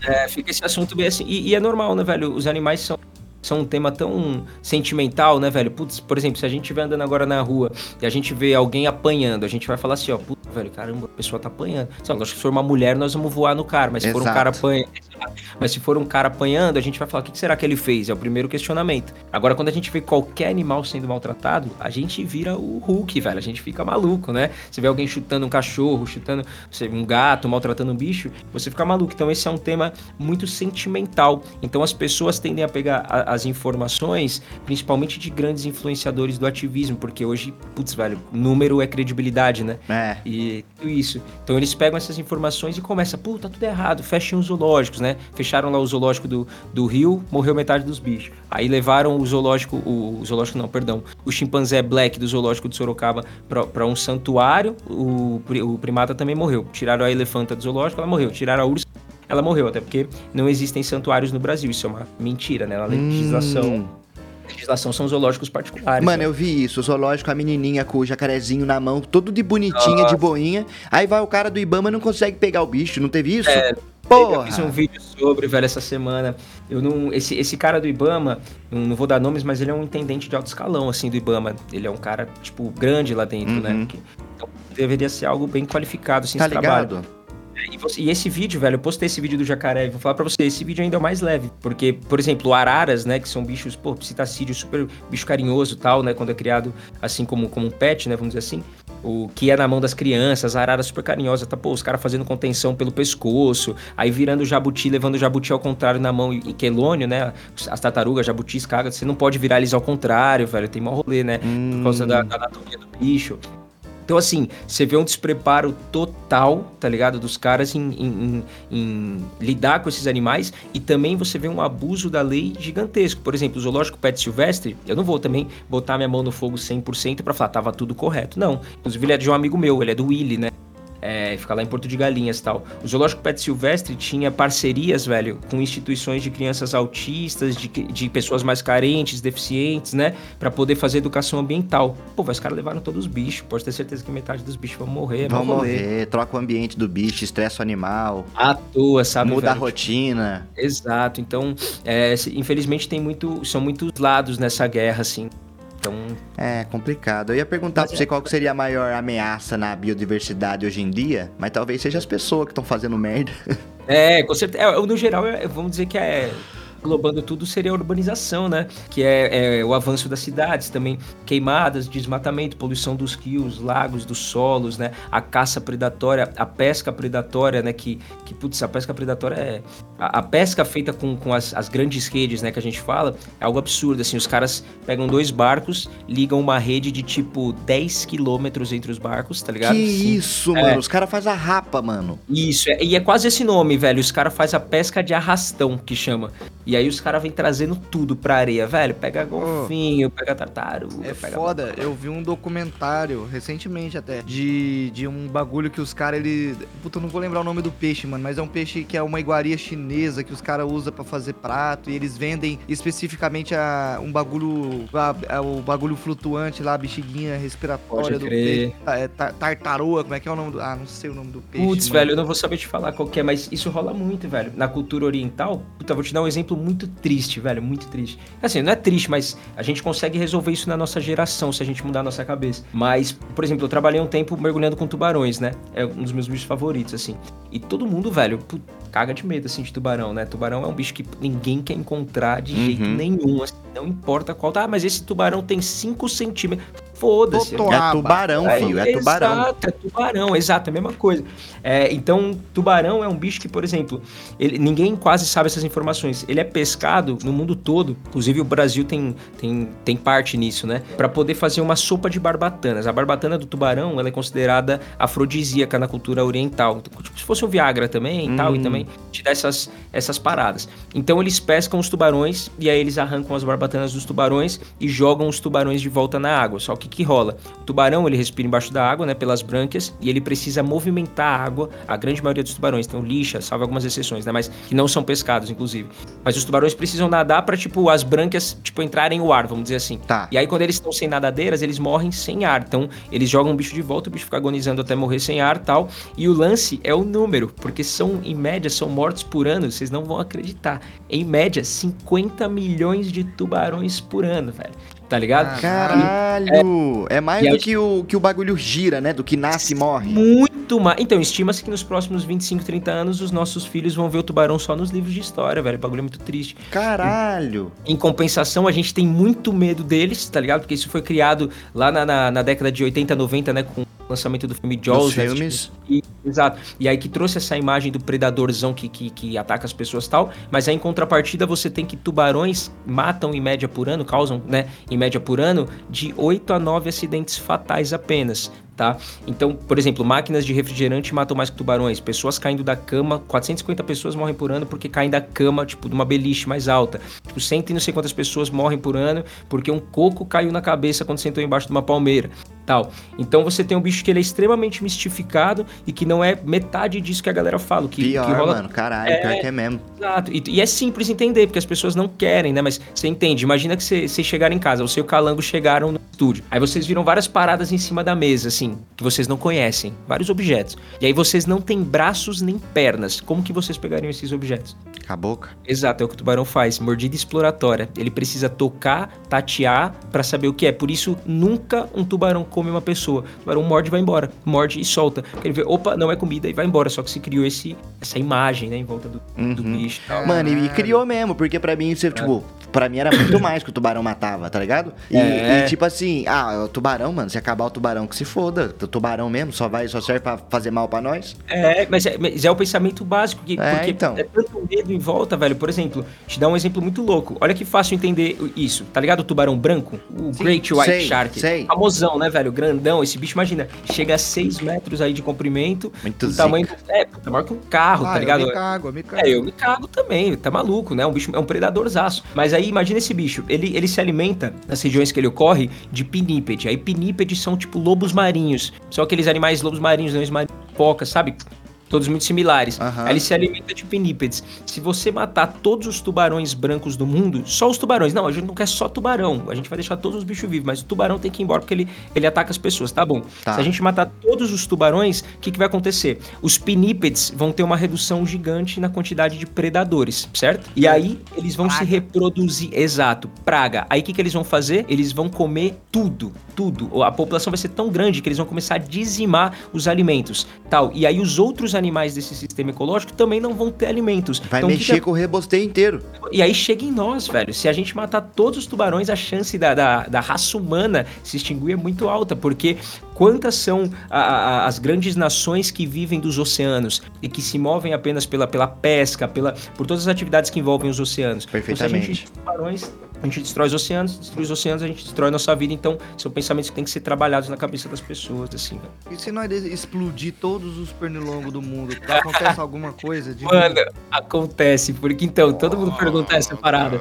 É, fica esse assunto bem assim. E, e é normal, né, velho? Os animais são, são um tema tão sentimental, né, velho? Putz, por exemplo, se a gente estiver andando agora na rua e a gente vê alguém apanhando, a gente vai falar assim, ó, puta, velho, caramba, a pessoa tá apanhando. Que se for uma mulher, nós vamos voar no cara, mas se for um Exato. cara apanhando. Mas se for um cara apanhando, a gente vai falar, o que será que ele fez? É o primeiro questionamento. Agora, quando a gente vê qualquer animal sendo maltratado, a gente vira o Hulk, velho. A gente fica maluco, né? Você vê alguém chutando um cachorro, chutando um gato, maltratando um bicho, você fica maluco. Então, esse é um tema muito sentimental. Então, as pessoas tendem a pegar a- as informações, principalmente de grandes influenciadores do ativismo, porque hoje, putz, velho, número é credibilidade, né? É. E tudo isso. Então eles pegam essas informações e começam, pô, tá tudo errado, fechem os zoológicos, né? Fecharam lá o zoológico do, do Rio, morreu metade dos bichos. Aí levaram o zoológico, o, o zoológico não, perdão, o chimpanzé black do zoológico de Sorocaba pra, pra um santuário, o, o primata também morreu. Tiraram a elefanta do zoológico, ela morreu. Tiraram a ursa, ela morreu, até porque não existem santuários no Brasil, isso é uma mentira, né? A legislação, Hum. legislação são zoológicos particulares. Mano, né? eu vi isso. O zoológico, a menininha com o jacarezinho na mão, todo de bonitinha, de boinha. Aí vai o cara do Ibama e não consegue pegar o bicho. Não teve isso? É, Porra! Eu fiz um vídeo sobre, velho, essa semana. Eu não. Esse, esse cara do Ibama, não, não vou dar nomes, mas ele é um intendente de alto escalão, assim, do Ibama. Ele é um cara, tipo, grande lá dentro, né? Uhum. Que- então deveria ser algo bem qualificado, assim, Tá esse trabalho. ligado? E, você- e esse vídeo, velho, eu postei esse vídeo do jacaré e vou falar pra você, esse vídeo ainda é o mais leve. Porque, por exemplo, araras, né, que são bichos, pô, citacídeo, super bicho carinhoso e tal, né, quando é criado assim como, como um pet, né, vamos dizer assim. O que é na mão das crianças, a arara super carinhosa, tá, pô, os caras fazendo contenção pelo pescoço, aí virando o jabuti, levando o jabuti ao contrário na mão e, quelônio, né, as tartarugas, jabutis, cagas, você não pode virar eles ao contrário, velho, tem mó rolê, né, por causa da, da anatomia do bicho. Então, assim, você vê um despreparo total, tá ligado? Dos caras em, em- em- em lidar com esses animais e também você vê um abuso da lei gigantesco. Por exemplo, o zoológico pet silvestre, eu não vou também botar minha mão no fogo 100% pra falar, tava tudo correto. Não. Inclusive, ele é de um amigo meu, ele é do Willy, né? É, fica lá em Porto de Galinhas e tal. O Zoológico Pet Silvestre tinha parcerias, velho, com instituições de crianças autistas, de, de pessoas mais carentes, deficientes, né? Pra poder fazer educação ambiental. Pô, os caras levaram todos os bichos. Pode ter certeza que metade dos bichos vão morrer. Vão morrer, troca o ambiente do bicho, estressa o animal. À toa, sabe? Muda velho? a rotina. Exato. Então, é, infelizmente, tem muito. São muitos lados nessa guerra, assim. Então. É complicado. Eu ia perguntar Mas pra você é- qual que seria a maior ameaça na biodiversidade hoje em dia, mas talvez seja as pessoas que estão fazendo merda. É, com certeza. É, no geral, é- vamos dizer que é. Englobando tudo seria a urbanização, né? Que é, é o avanço das cidades, também queimadas, desmatamento, poluição dos rios, lagos, dos solos, né? A caça predatória, a pesca predatória, né? Que, que putz, a pesca predatória é. A, a pesca feita com, com as, as grandes redes, né? Que a gente fala, é algo absurdo. Assim, os caras pegam dois barcos, ligam uma rede de tipo 10 quilômetros entre os barcos, tá ligado? Que Sim. isso, É. mano. Os caras fazem a rapa, mano. Isso, é- e é quase esse nome, velho. Os caras fazem a pesca de arrastão, que chama. E aí os caras vêm trazendo tudo pra areia, velho. Pega golfinho, pega tartaruga, É pega... foda, eu vi um documentário, recentemente até, de, de um bagulho que os caras, ele... Puta, eu não vou lembrar o nome do peixe, mano, mas é um peixe que é uma iguaria chinesa que os caras usam pra fazer prato e eles vendem especificamente a, um bagulho, a- a- o bagulho flutuante lá, a bexiguinha respiratória do peixe. É, tar- tartaruga, como é que é o nome do... Ah, não sei o nome do peixe. Putz, velho, eu não vou saber te falar qual que é, mas isso rola muito, velho. Na cultura oriental, puta, vou te dar um exemplo muito triste, velho, muito triste. Assim, não é triste, mas a gente consegue resolver isso na nossa geração, se a gente mudar a nossa cabeça. Mas, por exemplo, eu trabalhei um tempo mergulhando com tubarões, né? É um dos meus bichos favoritos, assim. E todo mundo, velho, caga de medo, assim, de tubarão, né? Tubarão é um bicho que ninguém quer encontrar de jeito Uhum. nenhum, assim, não importa qual. Ah, mas esse tubarão tem 5 centímetros. Foda-se. É tubarão, filho. É tubarão. Exato, é tubarão, exato, é a mesma coisa. É, então, tubarão é um bicho que, por exemplo, ele- ninguém quase sabe essas informações. Ele é pescado no mundo todo, inclusive o Brasil tem, tem, tem parte nisso, né? Pra poder fazer uma sopa de barbatanas. A barbatana do tubarão, ela é considerada afrodisíaca na cultura oriental. Então, Tipo, se fosse um Viagra também e tal, e Hum. também te dá essas, essas paradas. Então, eles pescam os tubarões e aí eles arrancam as barbatanas dos tubarões e jogam os tubarões de volta na água. Só que o que rola? O tubarão, ele respira embaixo da água, né, pelas brânquias, e ele precisa movimentar a água, a grande maioria dos tubarões. Então, lixa, salvo algumas exceções, né, mas que não são pescados, inclusive. Mas os tubarões precisam nadar pra, tipo, as brânquias, tipo, entrarem no ar, vamos dizer assim. Tá. E aí, quando eles estão sem nadadeiras, eles morrem sem ar. Então, eles jogam o bicho de volta, o bicho fica agonizando até morrer sem ar tal. E o lance é o número, porque são, em média, são mortos por ano, vocês não vão acreditar. Em média, 50 milhões de tubarões por ano, velho. Tá ligado? Ah, Caralho! É, mais E do que o, que o bagulho gira, né? Do que nasce e morre. Muito mais. Então, estima-se que nos próximos 25, 30 anos os nossos filhos vão ver o tubarão só nos livros de história, velho. O bagulho é muito triste. Caralho! Em compensação, a gente tem muito medo deles, tá ligado? Porque isso foi criado lá na, na, na década de 80, 90, né? Com lançamento do filme Jaws. Dos filmes. e- exato. E aí que trouxe essa imagem do predadorzão que, que, que ataca as pessoas e tal. Mas aí, em contrapartida, você tem que tubarões matam em média por ano, causam, né? Em média por ano, de 8 a 9 acidentes fatais apenas. Tá? Então, por exemplo, máquinas de refrigerante matam mais que tubarões. Pessoas caindo da cama, 450 pessoas morrem por ano porque caem da cama, tipo, de uma beliche mais alta. Tipo, cento e não sei quantas pessoas morrem por ano porque um coco caiu na cabeça quando sentou embaixo de uma palmeira. Tal. Então você tem um bicho que ele é extremamente mistificado e que não é metade disso que a galera fala. Que, Pior, que rola mano. Caralho, É. pior que é mesmo. Exato. E, e é simples entender, porque as pessoas não querem, né? Mas você entende. Imagina que você- vocês chegaram em casa, você e o Calango chegaram no estúdio. Aí vocês viram várias paradas em cima da mesa, assim, que vocês não conhecem. Vários objetos. E aí vocês não têm braços nem pernas. Como que vocês pegariam esses objetos? Com a boca. Exato, é o que o tubarão faz. Mordida exploratória. Ele precisa tocar, tatear pra saber o que é. Por isso, nunca um tubarão come uma pessoa. O tubarão morde e vai embora. Morde e solta. Porque ele vê, opa, não é comida e vai embora. Só que se criou esse, essa imagem, né, em volta do, do Uhum. bicho. e tal. Mano, e, criou mesmo, porque pra mim, você, tipo, pra mim era muito mais que o tubarão matava, tá ligado? E, É. e, tipo assim, ah, o tubarão, mano, se acabar o tubarão que se foda. O tubarão mesmo só vai, só serve pra fazer mal pra nós. É, mas é, mas é o pensamento básico. Que, É, porque então. é tanto medo em volta, velho. Por exemplo, te dar um exemplo muito louco. Olha que fácil entender isso. Tá ligado o tubarão branco? O Great White sei, Shark. sei. Famosão, né, velho? Grandão. Esse bicho, imagina, chega a 6 metros aí de comprimento. Muito o tamanho do, É, puta, maior que um carro, Ah, tá ligado? Eu me cago, eu me cago. É, eu me cago também, tá maluco, né? Um bicho é um predadorzaço. Mas aí imagina esse bicho. Ele, ele se alimenta, nas regiões que ele ocorre, de pinípede. Aí pinípedes são tipo lobos marinhos. São aqueles animais lobos marinhos, leões marinhos, pocas, sabe? Todos muito similares. Aí ele se alimenta de pinípedes. Se você matar todos os tubarões brancos do mundo, só os tubarões. Não, a gente não quer só tubarão. A gente vai deixar todos os bichos vivos, mas o tubarão tem que ir embora porque ele, ele ataca as pessoas, tá bom. Tá. Se a gente matar todos os tubarões, o que, que vai acontecer? Os pinípedes vão ter uma redução gigante na quantidade de predadores, certo? E aí eles vão se Praga. reproduzir. Exato, praga. Aí o que, que eles vão fazer? Eles vão comer tudo, tudo. A população vai ser tão grande que eles vão começar a dizimar os alimentos, tal. E aí os outros animais desse sistema ecológico também não vão ter alimentos. Vai Então, mexer que com o rebosteio inteiro. e aí chega em nós, velho. Se a gente matar todos os tubarões, a chance da, da, da raça humana se extinguir é muito alta, porque quantas são a- a- as grandes nações que vivem dos oceanos e que se movem apenas pela, pela pesca, pela, por todas as atividades que envolvem os oceanos? Então, se a Perfeitamente. gente tubarões, a gente destrói os oceanos, destrói os oceanos, a gente destrói a nossa vida. Então, são pensamentos que têm que ser trabalhados na cabeça das pessoas, assim, velho. E se nós explodir todos os pernilongos do mundo, acontece alguma coisa? De Mano, acontece, porque então, todo mundo pergunta essa parada.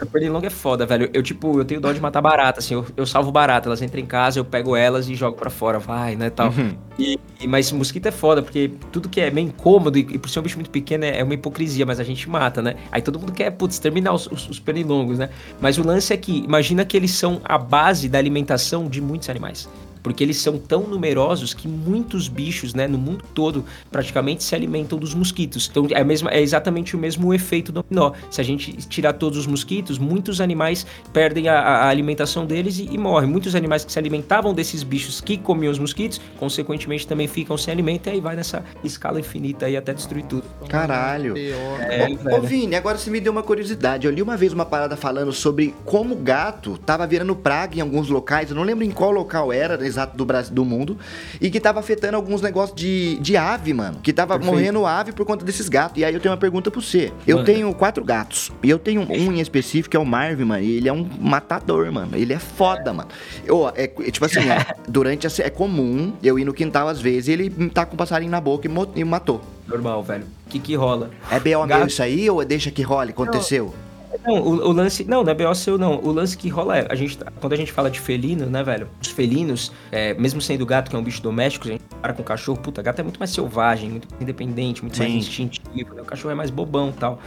A pernilongo é foda, velho. Eu, tipo, eu tenho dó de matar barata, assim, eu, eu salvo barata, elas entram em casa, eu pego elas e jogo pra fora, vai, né, tal. E, e- mas mosquito é foda, porque tudo que é meio incômodo, e, e por ser um bicho muito pequeno, é, é uma hipocrisia, mas a gente mata, né? Aí todo mundo quer, putz, terminar os, os, os pernilongos, né? Mas o lance é que, imagina que eles são a base da alimentação de muitos animais. Porque eles são tão numerosos que muitos bichos, né, no mundo todo, praticamente se alimentam dos mosquitos. Então é, mesma, é exatamente o mesmo efeito dominó. Se a gente tirar todos os mosquitos, muitos animais perdem a, a alimentação deles e, e morrem. Muitos animais que se alimentavam desses bichos que comiam os mosquitos, consequentemente também ficam sem alimento e aí vai nessa escala infinita aí até destruir tudo. Caralho. É, Ô, velho. Vini, agora você me deu uma curiosidade. Eu li uma vez uma parada falando sobre como o gato tava virando praga em alguns locais. Eu não lembro em qual local era, exato, do Brasil, do mundo. E que tava afetando alguns negócios de, de ave, mano. Que tava Perfeito. morrendo ave por conta desses gatos. E aí eu tenho uma pergunta pra você. Eu Manda. tenho quatro gatos. E eu tenho um em específico, que é o Marvin, mano. E ele é um matador, mano. Ele é foda, mano. Eu, é, é tipo assim, é, *laughs* durante a... É comum eu ir no quintal às vezes e ele tá com um passarinho na boca e, e matou. Normal, velho. O que que rola? É B.O. meu isso aí ou deixa que role? Aconteceu? Não, o, o lance. Não, não é BO seu, não. O lance que rola é. A gente, tá- quando a gente fala de felino, né, velho? Os felinos, é, mesmo sendo gato, que é um bicho doméstico, a gente para com cachorro, puta, gato é muito mais selvagem, muito mais independente, muito mais Sim. instintivo, né? O cachorro é mais bobão e tal.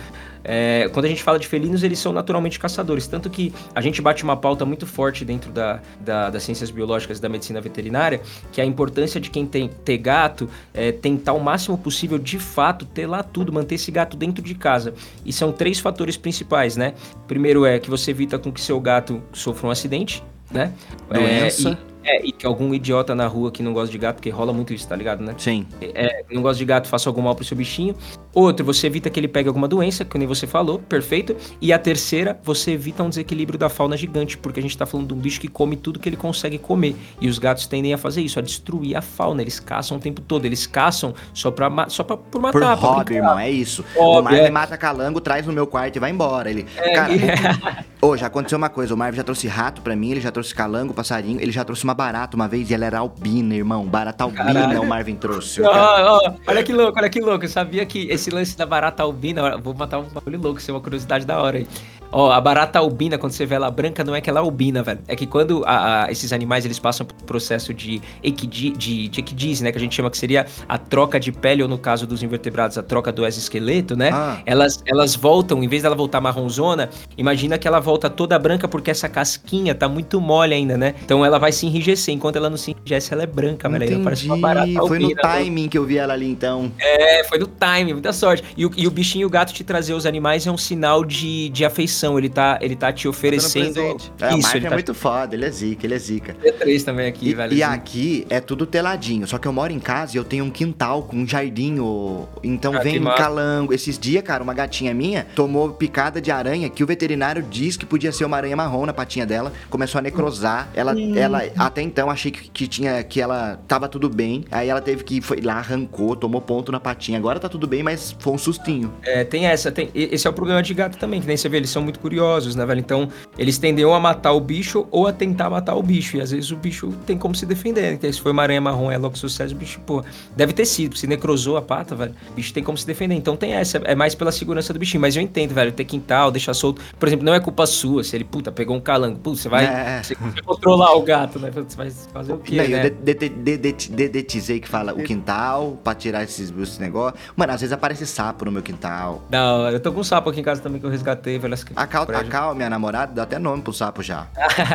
É, quando a gente fala de felinos, eles são naturalmente caçadores. Tanto que a gente bate uma pauta muito forte dentro da, da- das ciências biológicas e da medicina veterinária, que é a importância de quem tem ter gato é tentar o máximo possível, de fato, ter lá tudo, manter esse gato dentro de casa. E são três fatores principais, né? Primeiro é que você evita com que seu gato sofra um acidente, né? Doença. É, e, é, e que algum idiota na rua que não gosta de gato, porque rola muito isso, tá ligado, né? Sim. É, não gosta de gato, faça algum mal pro seu bichinho. Outro, você evita que ele pegue alguma doença, que nem você falou, perfeito. E a terceira, você evita um desequilíbrio da fauna gigante, porque a gente tá falando de um bicho que come tudo que ele consegue comer. E os gatos tendem a fazer isso, a destruir a fauna. Eles caçam o tempo todo, eles caçam só, pra, ma- só pra, por matar. Por pra hobby, brincar. irmão, é isso. Hobby, o Marvin é. mata calango, traz no meu quarto e vai embora. Ele. É, Cara, é. ô, já aconteceu uma coisa. O Marvin já trouxe rato pra mim, ele já trouxe calango, passarinho, ele já trouxe uma barata uma vez e ela era albina, irmão. Barata albina Caralho. o Marvin trouxe. Ó, ó, olha que louco, olha que louco. Eu sabia que esse lance da barata albina, vou matar um bagulho louco, isso é uma curiosidade da hora aí. Ó, a barata albina, quando você vê ela branca, não é que ela é albina, velho. É que quando a- a- esses animais eles passam por processo de, equidi, de, de equidise, né? Que a gente chama que seria a troca de pele, ou no caso dos invertebrados, a troca do exoesqueleto, né? Ah. Elas, elas voltam, em vez dela voltar marronzona, imagina que ela volta toda branca porque essa casquinha tá muito mole ainda, né? Então ela vai se enrijecer. Enquanto ela não se enrijece, ela é branca, velho. Ela parece uma barata Entendi. Foi no albina, timing que eu vi ela ali, então. é, foi no time, muita sorte. E o, e o bichinho, o gato te trazer os animais é um sinal de, de afeição. Ele tá, ele tá te oferecendo. presente. É, o Isso, Marvin ele é tá. muito foda, ele é zica, ele é zica. Tem três também aqui, E, velho. e assim. aqui é tudo teladinho, só que eu moro em casa e eu tenho um quintal com um jardim, ô. então Ah, vem massa. calango. Esses dias, cara, uma gatinha minha tomou picada de aranha que o veterinário disse que podia ser uma aranha marrom na patinha dela, começou a necrosar. Ela, ela até então achei que, que tinha que ela tava tudo bem, aí ela teve que ir, foi lá, arrancou, tomou ponto na patinha. Agora tá tudo bem, mas foi um sustinho. É, tem essa, tem, esse é o problema de gato também, que nem você vê, eles são muito curiosos, né, velho? Então, eles tendiam a matar o bicho ou a tentar matar o bicho. E às vezes o bicho tem como se defender. Então, se foi uma aranha marrom, é logo sucesso, o bicho, pô, deve ter sido. Se necrosou a pata, velho, o bicho tem como se defender. Então tem essa, é mais pela segurança do bichinho. Mas eu entendo, velho, ter quintal, deixar solto. Por exemplo, não é culpa sua. Se ele, puta, pegou um calango, puta, você vai, É. você controlar o gato, né? Você vai fazer o quê, Não, né? eu de- de- de- de- dedetizei que fala o quintal pra tirar esses, esses negócios. Mano, às vezes aparece sapo no meu quintal. Não, eu tô com um sapo aqui em casa também que eu resgatei, velho. A Cal, a. Cal, minha namorada, deu até nome pro sapo já.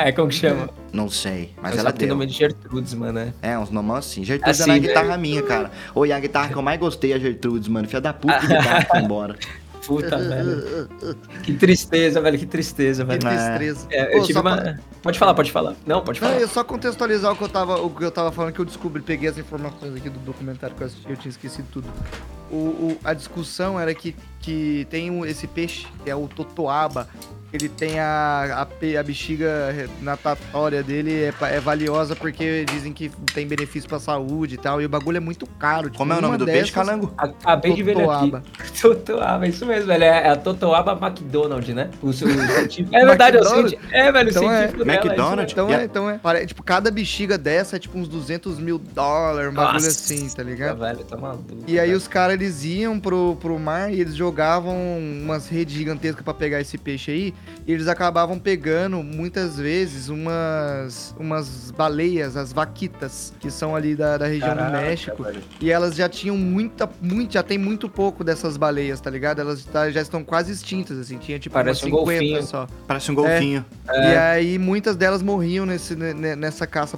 é *laughs* como que chama? Não sei, mas Eu ela sapo tem deu. nome de Gertrudes, mano, né? É, uns nomes assim. Gertrudes Assim, é né? guitarra minha, cara. Oi, a guitarra que eu mais gostei é a Gertrudes, mano. Filha da puta *laughs* que guitarra foi embora. Puta, *laughs* velho. *laughs* Que tristeza, velho, que tristeza, Que velho. tristeza. É, Pô, eu tive só uma... pra- Pode falar, pode falar. Não, pode Não, falar. eu só contextualizar o que eu tava, o que eu tava falando, que eu descobri, peguei as informações aqui do documentário que eu assisti, eu tinha esquecido tudo. O, o- a discussão era que, que tem um- esse peixe, que é o totoaba, ele tem a, a, a bexiga natatória dele, é, é valiosa porque dizem que tem benefício pra saúde e tal, e o bagulho é muito caro. tipo, Como é o nome do peixe, dessas- calango? Acabei de ver ele aqui. Totoaba. *laughs* Totoaba, isso mesmo, velho. É a Totoaba McDonald, né? O, seu- o *laughs* científico- É verdade, é o McDonald's? científico. É, velho, o Então é. dela. McDonald's? isso mesmo. Então é, então é. Pare- Tipo, cada bexiga dessa é tipo uns 200 mil dólares, um bagulho Nossa, assim, tá ligado? velho, tá maluco. E aí velho. os caras, eles iam pro, pro mar e eles jogavam umas redes gigantescas pra pegar esse peixe aí. E eles acabavam pegando, muitas vezes, umas, umas baleias, as vaquitas, que são ali da, da região Caraca, do México. velho. E elas já tinham muita, muito, já tem muito pouco dessas baleias, tá ligado? Elas tá- já estão quase extintas, assim. Tinha tipo Parece umas um 50 golfinho. só. Parece um golfinho. É. E aí muitas delas morriam nesse, ne- ne- nessa caça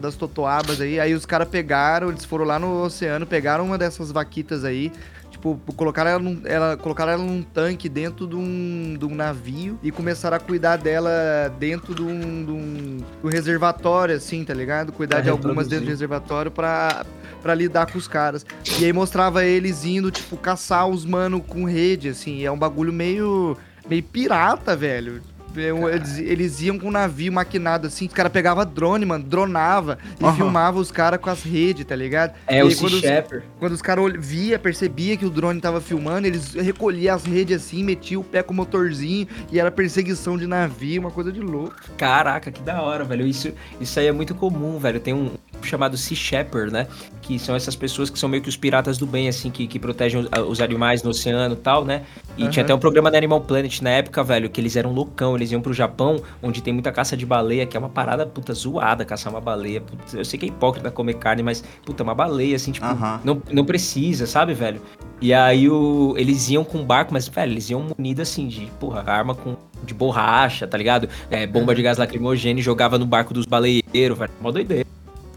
das totoabas aí. Aí os caras pegaram, eles foram lá no oceano, pegaram uma dessas vaquitas aí. Tipo, colocaram ela, num, ela, colocaram ela num tanque dentro de um, de um navio e começaram a cuidar dela dentro de um, de um, de um reservatório, assim, tá ligado? Cuidar Pra de algumas dentro do reservatório pra, pra lidar com os caras. E aí mostrava eles indo, tipo, caçar os mano com rede, assim. E é um bagulho meio, meio pirata, velho. É Eles, eles iam com um navio maquinado assim, os caras pegavam drone, mano, dronava e Aham. filmava os caras com as redes, tá ligado? É E o quando os- Shepherd. Quando os caras via, percebia que o drone tava filmando, eles recolhiam as redes assim, metiam o pé com o motorzinho e era perseguição de navio, uma coisa de louco. Caraca, que da hora, velho. Isso, isso aí é muito comum, velho. Tem um chamado Sea Shepherd, né? Que são essas pessoas que são meio que os piratas do bem, assim, que, que protegem os, os animais no oceano e tal, né? E Aham. tinha até um programa da Animal Planet na época, velho, que eles eram loucão. Eles iam pro Japão, onde tem muita caça de baleia, que é uma parada, puta, zoada caçar uma baleia. Putz, eu sei que é hipócrita comer carne, mas, puta, uma baleia, assim, tipo, não, não precisa, sabe, velho? E aí o, eles iam com barco, mas, velho, eles iam munidos assim, de, porra, arma com, de borracha, tá ligado? É, bomba de gás lacrimogêneo e jogava no barco dos baleeiros, velho. Mó doideira.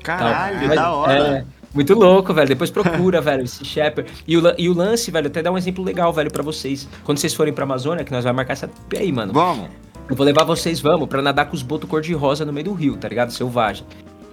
Caralho, Mas, da hora. é, muito louco, velho. Depois procura, *laughs* velho, esse Shepherd. E o, e o lance, velho, até dar um exemplo legal, velho, pra vocês. Quando vocês forem pra Amazônia, que nós vamos marcar essa aí, mano. Vamos. Eu vou levar vocês, vamos, pra nadar com os botos cor-de-rosa no meio do rio, tá ligado? Selvagem.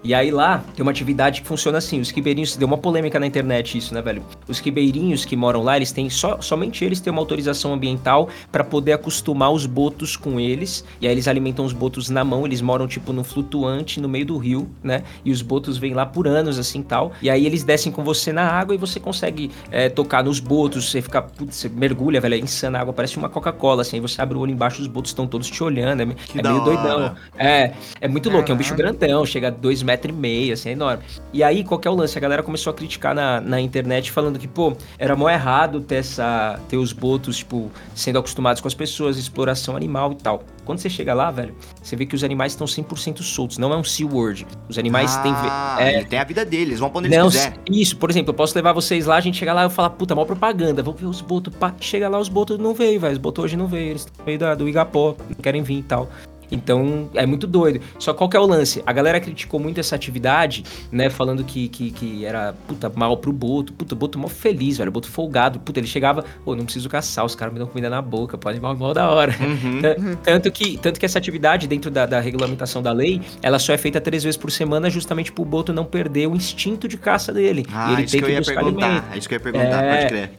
E aí lá tem uma atividade que funciona assim, os ribeirinhos, deu uma polêmica na internet isso, né, velho? Os ribeirinhos que moram lá, eles têm só, somente eles têm uma autorização ambiental pra poder acostumar os botos com eles, e aí eles alimentam os botos na mão, eles moram tipo num flutuante no meio do rio, né? E os botos vêm lá por anos assim, tal. E aí eles descem com você na água e você consegue é, tocar nos botos, você fica, putz, você mergulha, velho, é insana a água, parece uma Coca-Cola assim, aí você abre o olho embaixo, os botos estão todos te olhando, é, é meio doidão. É, é muito louco, é um bicho grandão, chega a dois metros e meio, assim, é enorme. E aí, qual que é o lance? A galera começou a criticar na, na internet, falando que, pô, era mó errado ter, essa, ter os botos, tipo, sendo acostumados com as pessoas, exploração animal e tal. Quando você chega lá, velho, você vê que os animais estão 100% soltos, não é um SeaWorld. Os animais têm... Ah, É, ele tem a vida deles, vão pra onde eles não, quiser. isso, por exemplo, eu posso levar vocês lá, a gente chega lá e eu falo, puta, mó propaganda, vamos ver os botos. Pá, chega lá, os botos não veio, velho. Os botos hoje não veio, eles estão no meio da- do Igapó, não querem vir e tal. Então, é muito doido. Só qual que é o lance? A galera criticou muito essa atividade, né? Falando que, que, que era, puta, mal pro Boto. Puta, o Boto mó feliz, velho. O Boto folgado. Puta, ele chegava, pô, não preciso caçar, os caras me dão comida na boca, pô, animal mal da hora. Uhum. Tan- Tanto que, tanto que essa atividade, dentro da, da regulamentação da lei, ela só é feita três vezes por semana, justamente pro Boto não perder o instinto de caça dele. Ah, e ele isso que eu ia perguntar. alimento. É isso que eu ia perguntar, É. pode crer.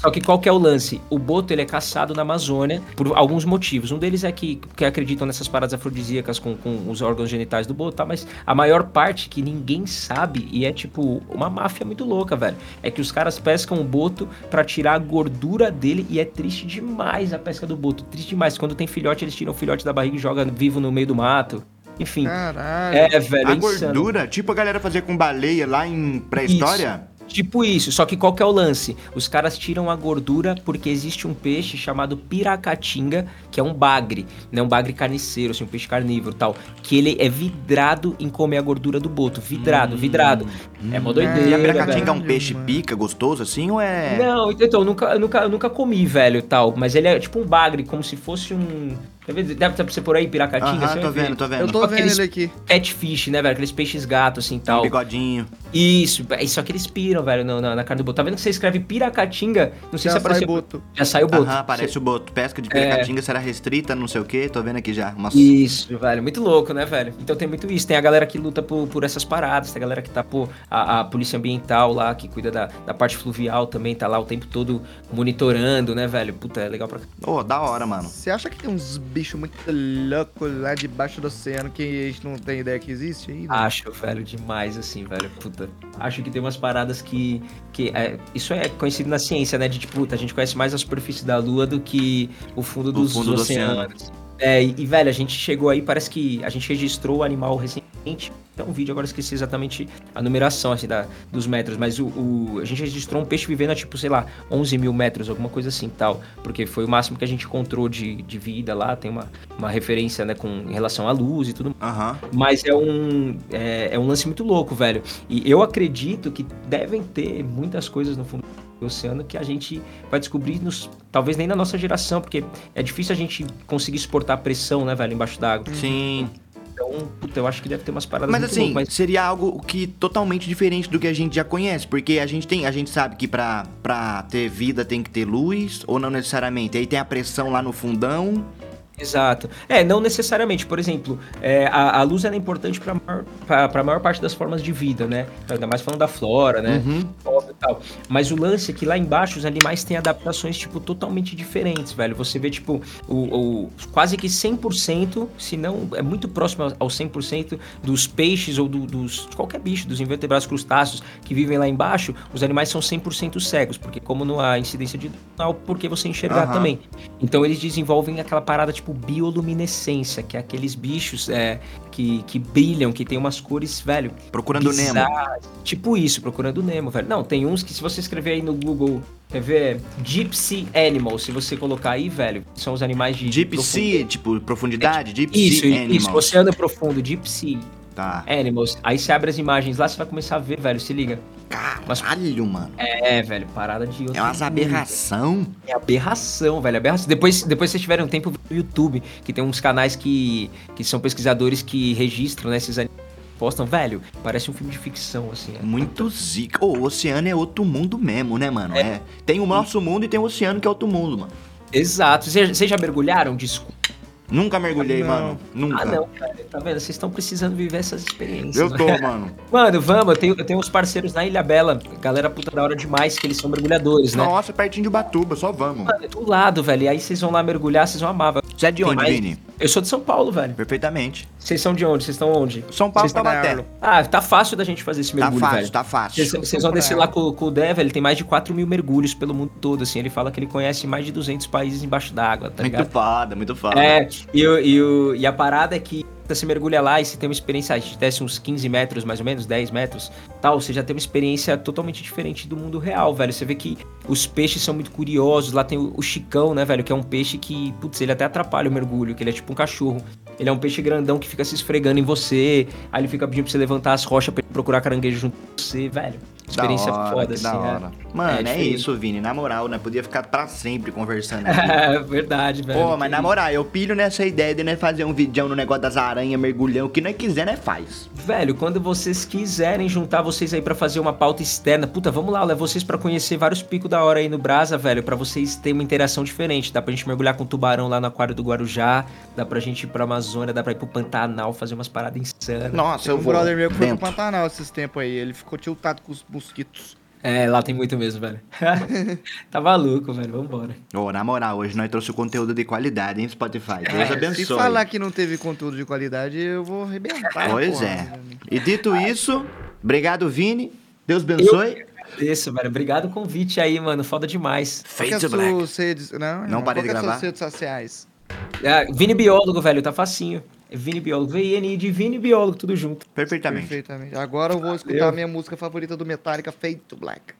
Só que qual que é o lance? O boto ele é caçado na Amazônia por alguns motivos. Um deles é que, que acreditam nessas paradas afrodisíacas com, com os órgãos genitais do boto, tá? Mas a maior parte que ninguém sabe e é tipo uma máfia muito louca, velho. É que os caras pescam o boto para tirar a gordura dele e é triste demais a pesca do boto. Triste demais. Quando tem filhote, eles tiram o filhote da barriga e jogam vivo no meio do mato. Enfim. Caralho. É, velho. A é insano. gordura, tipo a galera fazia com baleia lá em pré-história? Tipo isso, só que qual que é o lance? Os caras tiram a gordura porque existe um peixe chamado piracatinga, que é um bagre, né? Um bagre carniceiro, assim, um peixe carnívoro tal. Que ele é vidrado em comer a gordura do boto. Vidrado, vidrado. É mó doideira, E a velho. piracatinga é um velho. peixe pica, gostoso assim, ou é... Não, então, eu nunca, eu nunca, eu nunca comi, velho, tal. Mas ele é tipo um bagre, como se fosse um... Deve você por aí, piracatinga? Aham, você tô ver. vendo, tô Eu vendo. tô vendo Aqueles- ele aqui. Catfish, né, velho? Aqueles peixes gatos, assim, Um tal. bigodinho. Isso, é só que eles piram, velho, na, na- na carne do boto. Tá vendo que você escreve piracatinga? Não sei Já se apareceu. sai boto. Já saiu o boto. Aham, parece o boto. Pesca de piracatinga será restrita, não sei o quê. Tô vendo aqui já. Uma... Isso, velho. Muito louco, né, velho? Então tem muito isso. Tem a galera que luta por, por essas paradas, tem a galera que tá, pô, a, a polícia ambiental lá, que cuida da, da parte fluvial também, tá lá o tempo todo monitorando, né, velho? Puta, é legal pra. Ô, da hora, mano. Você acha que tem uns bichos muito loucos lá debaixo do oceano que a gente não tem ideia que existe né? Acho, velho, demais, assim, velho. Puta. Acho que tem umas paradas que. que é, isso é conhecido na ciência, né? De tipo, puta, a gente conhece mais a superfície da Lua do que o fundo dos fundo do oceanos. É, e, e, velho, a gente chegou aí, parece que a gente registrou o animal recentemente. Tem um vídeo, agora esqueci exatamente a numeração, assim, da, dos metros. Mas o, o- a gente registrou um peixe vivendo a, tipo, sei lá, 11 mil metros, alguma coisa assim, tal. Porque foi o máximo que a gente encontrou de, de vida lá. Tem uma, uma referência, né, com em relação à luz e tudo Aham. mas é um, é, é um lance muito louco, velho. E eu acredito que devem ter muitas coisas no fundo do oceano que a gente vai descobrir, nos, talvez nem na nossa geração, porque é difícil a gente conseguir suportar a pressão, né, velho, embaixo d'água. Sim. Então, puta, eu acho que deve ter umas paradas Mas assim, seria algo que totalmente diferente do que a gente já conhece, porque a gente tem, a gente sabe que pra, pra ter vida tem que ter luz, ou não necessariamente. Aí tem a pressão lá no fundão. Exato. É, não necessariamente. Por exemplo, é, a, a luz é importante para maior, pra- pra maior parte das formas de vida, né? Ainda mais falando da flora, né? Uhum. Óbvio tal. Mas o lance é que lá embaixo os animais têm adaptações, tipo, totalmente diferentes, velho. Você vê, tipo, o, o- quase que 100%, se não é muito próximo ao 100% dos peixes ou do- dos qualquer bicho, dos invertebrados crustáceos que vivem lá embaixo, os animais são 100% cegos, porque como não há incidência de não há por que você enxergar Aham. também. Então eles desenvolvem aquela parada tipo bioluminescência, que é aqueles bichos é, que, que brilham, que tem umas cores, velho, Procurando Nemo. bizarras. Tipo isso, procurando Nemo, velho. Não, tem uns que se você escrever aí no Google, quer ver? Gypsy Animal, se você colocar aí, velho, são os animais de... Deep de Sea, tipo, profundidade, Deep Isso, Sea isso, Animals. oceano profundo, Sea Tá. Animals. Aí você abre as imagens lá, você vai começar a ver, velho, se liga. Caralho, mano. É, velho, parada de outro É umas aberração. É aberração, velho. Aberração. Depois, depois vocês tiverem um tempo no YouTube, que tem uns canais que, que são pesquisadores que registram né, esses animais. Postam, velho, parece um filme de ficção, assim. é. Muito zica. Ô, o oceano é outro mundo mesmo, né, mano? É. Tem o nosso mundo e tem o oceano que é outro mundo, mano. Exato. Vocês já mergulharam? Desculpa. Nunca mergulhei, Não. mano. Nunca. Ah, não, cara. Tá vendo? Vocês estão precisando viver essas experiências. Eu né? tô, mano. *laughs* Mano, vamos. Eu tenho, eu tenho uns parceiros na Ilha Bela. Galera puta da hora demais, que eles são mergulhadores, né? Nossa, pertinho de Ubatuba, só vamos. Mano, é do lado, velho. E aí vocês vão lá mergulhar, vocês vão amar, velho. Você é de onde, mais- Vini? Eu sou de São Paulo, velho. Perfeitamente. Vocês são de onde? Vocês estão onde? São Paulo, Taubaté. Ah, tá fácil da gente fazer esse Tá mergulho, fácil, velho. tá fácil. Vocês vocês vão descer lá com, com o Dev, ele tem mais de 4 mil mergulhos pelo mundo todo, assim. Ele fala que ele conhece mais de 200 países embaixo d'água, tá Muito ligado? foda, muito foda. É, e, e, e a parada é que você mergulha lá e você tem uma experiência, a gente desce uns 15 metros, mais ou menos, 10 metros, tal, você já tem uma experiência totalmente diferente do mundo real, velho. Você vê que os peixes são muito curiosos, lá tem o, o chicão, né, velho, que é um peixe que, putz, ele até atrapalha o mergulho, que ele é tipo um cachorro. Ele é um peixe grandão que fica se esfregando em você, aí ele fica pedindo pra você levantar as rochas pra ele procurar caranguejo junto com você, velho. Experiência da hora, foda, assim, da é. hora. Mano, é, diferente. isso, Vini. Na moral, né? Podia ficar pra sempre conversando. *laughs* É verdade, velho. Pô, mas na moral, eu pilho nessa ideia de né, fazer um vídeo no negócio das aranhas, mergulhão, o que nós quiser, né, faz. Velho, quando vocês quiserem juntar vocês aí pra fazer uma pauta externa, puta, vamos lá, levar vocês pra conhecer vários picos da hora aí no Brasa, velho, pra vocês terem uma interação diferente. Dá pra gente mergulhar com tubarão lá no aquário do Guarujá, dá pra gente ir pra Amazônia, dá pra ir pro Pantanal fazer umas paradas insanas. Nossa, Tem eu um vou. brother meu que foi pro. Pantanal esses tempos aí. Ele ficou tiltado com os mosquitos. É, lá tem muito mesmo, velho. *laughs* tá maluco, velho. Vambora. Ô, na moral, hoje nós trouxemos conteúdo de qualidade, hein, Spotify? Deus É, abençoe. Se falar que não teve conteúdo de qualidade, eu vou arrebentar. Pois porra, é. E dito isso, obrigado, Vini. Deus abençoe. Isso, velho. Obrigado o convite aí, mano. Foda demais. Qual que é Fade as to black. suas redes... Não, Não parei de é gravar. redes sociais. É, Vini Biólogo, velho. Tá facinho. É Vini Biólogo. VN de Vini Biólogo, tudo junto. Perfeitamente. Perfeitamente. Agora eu vou escutar a minha música favorita do Metallica, Fade to Black.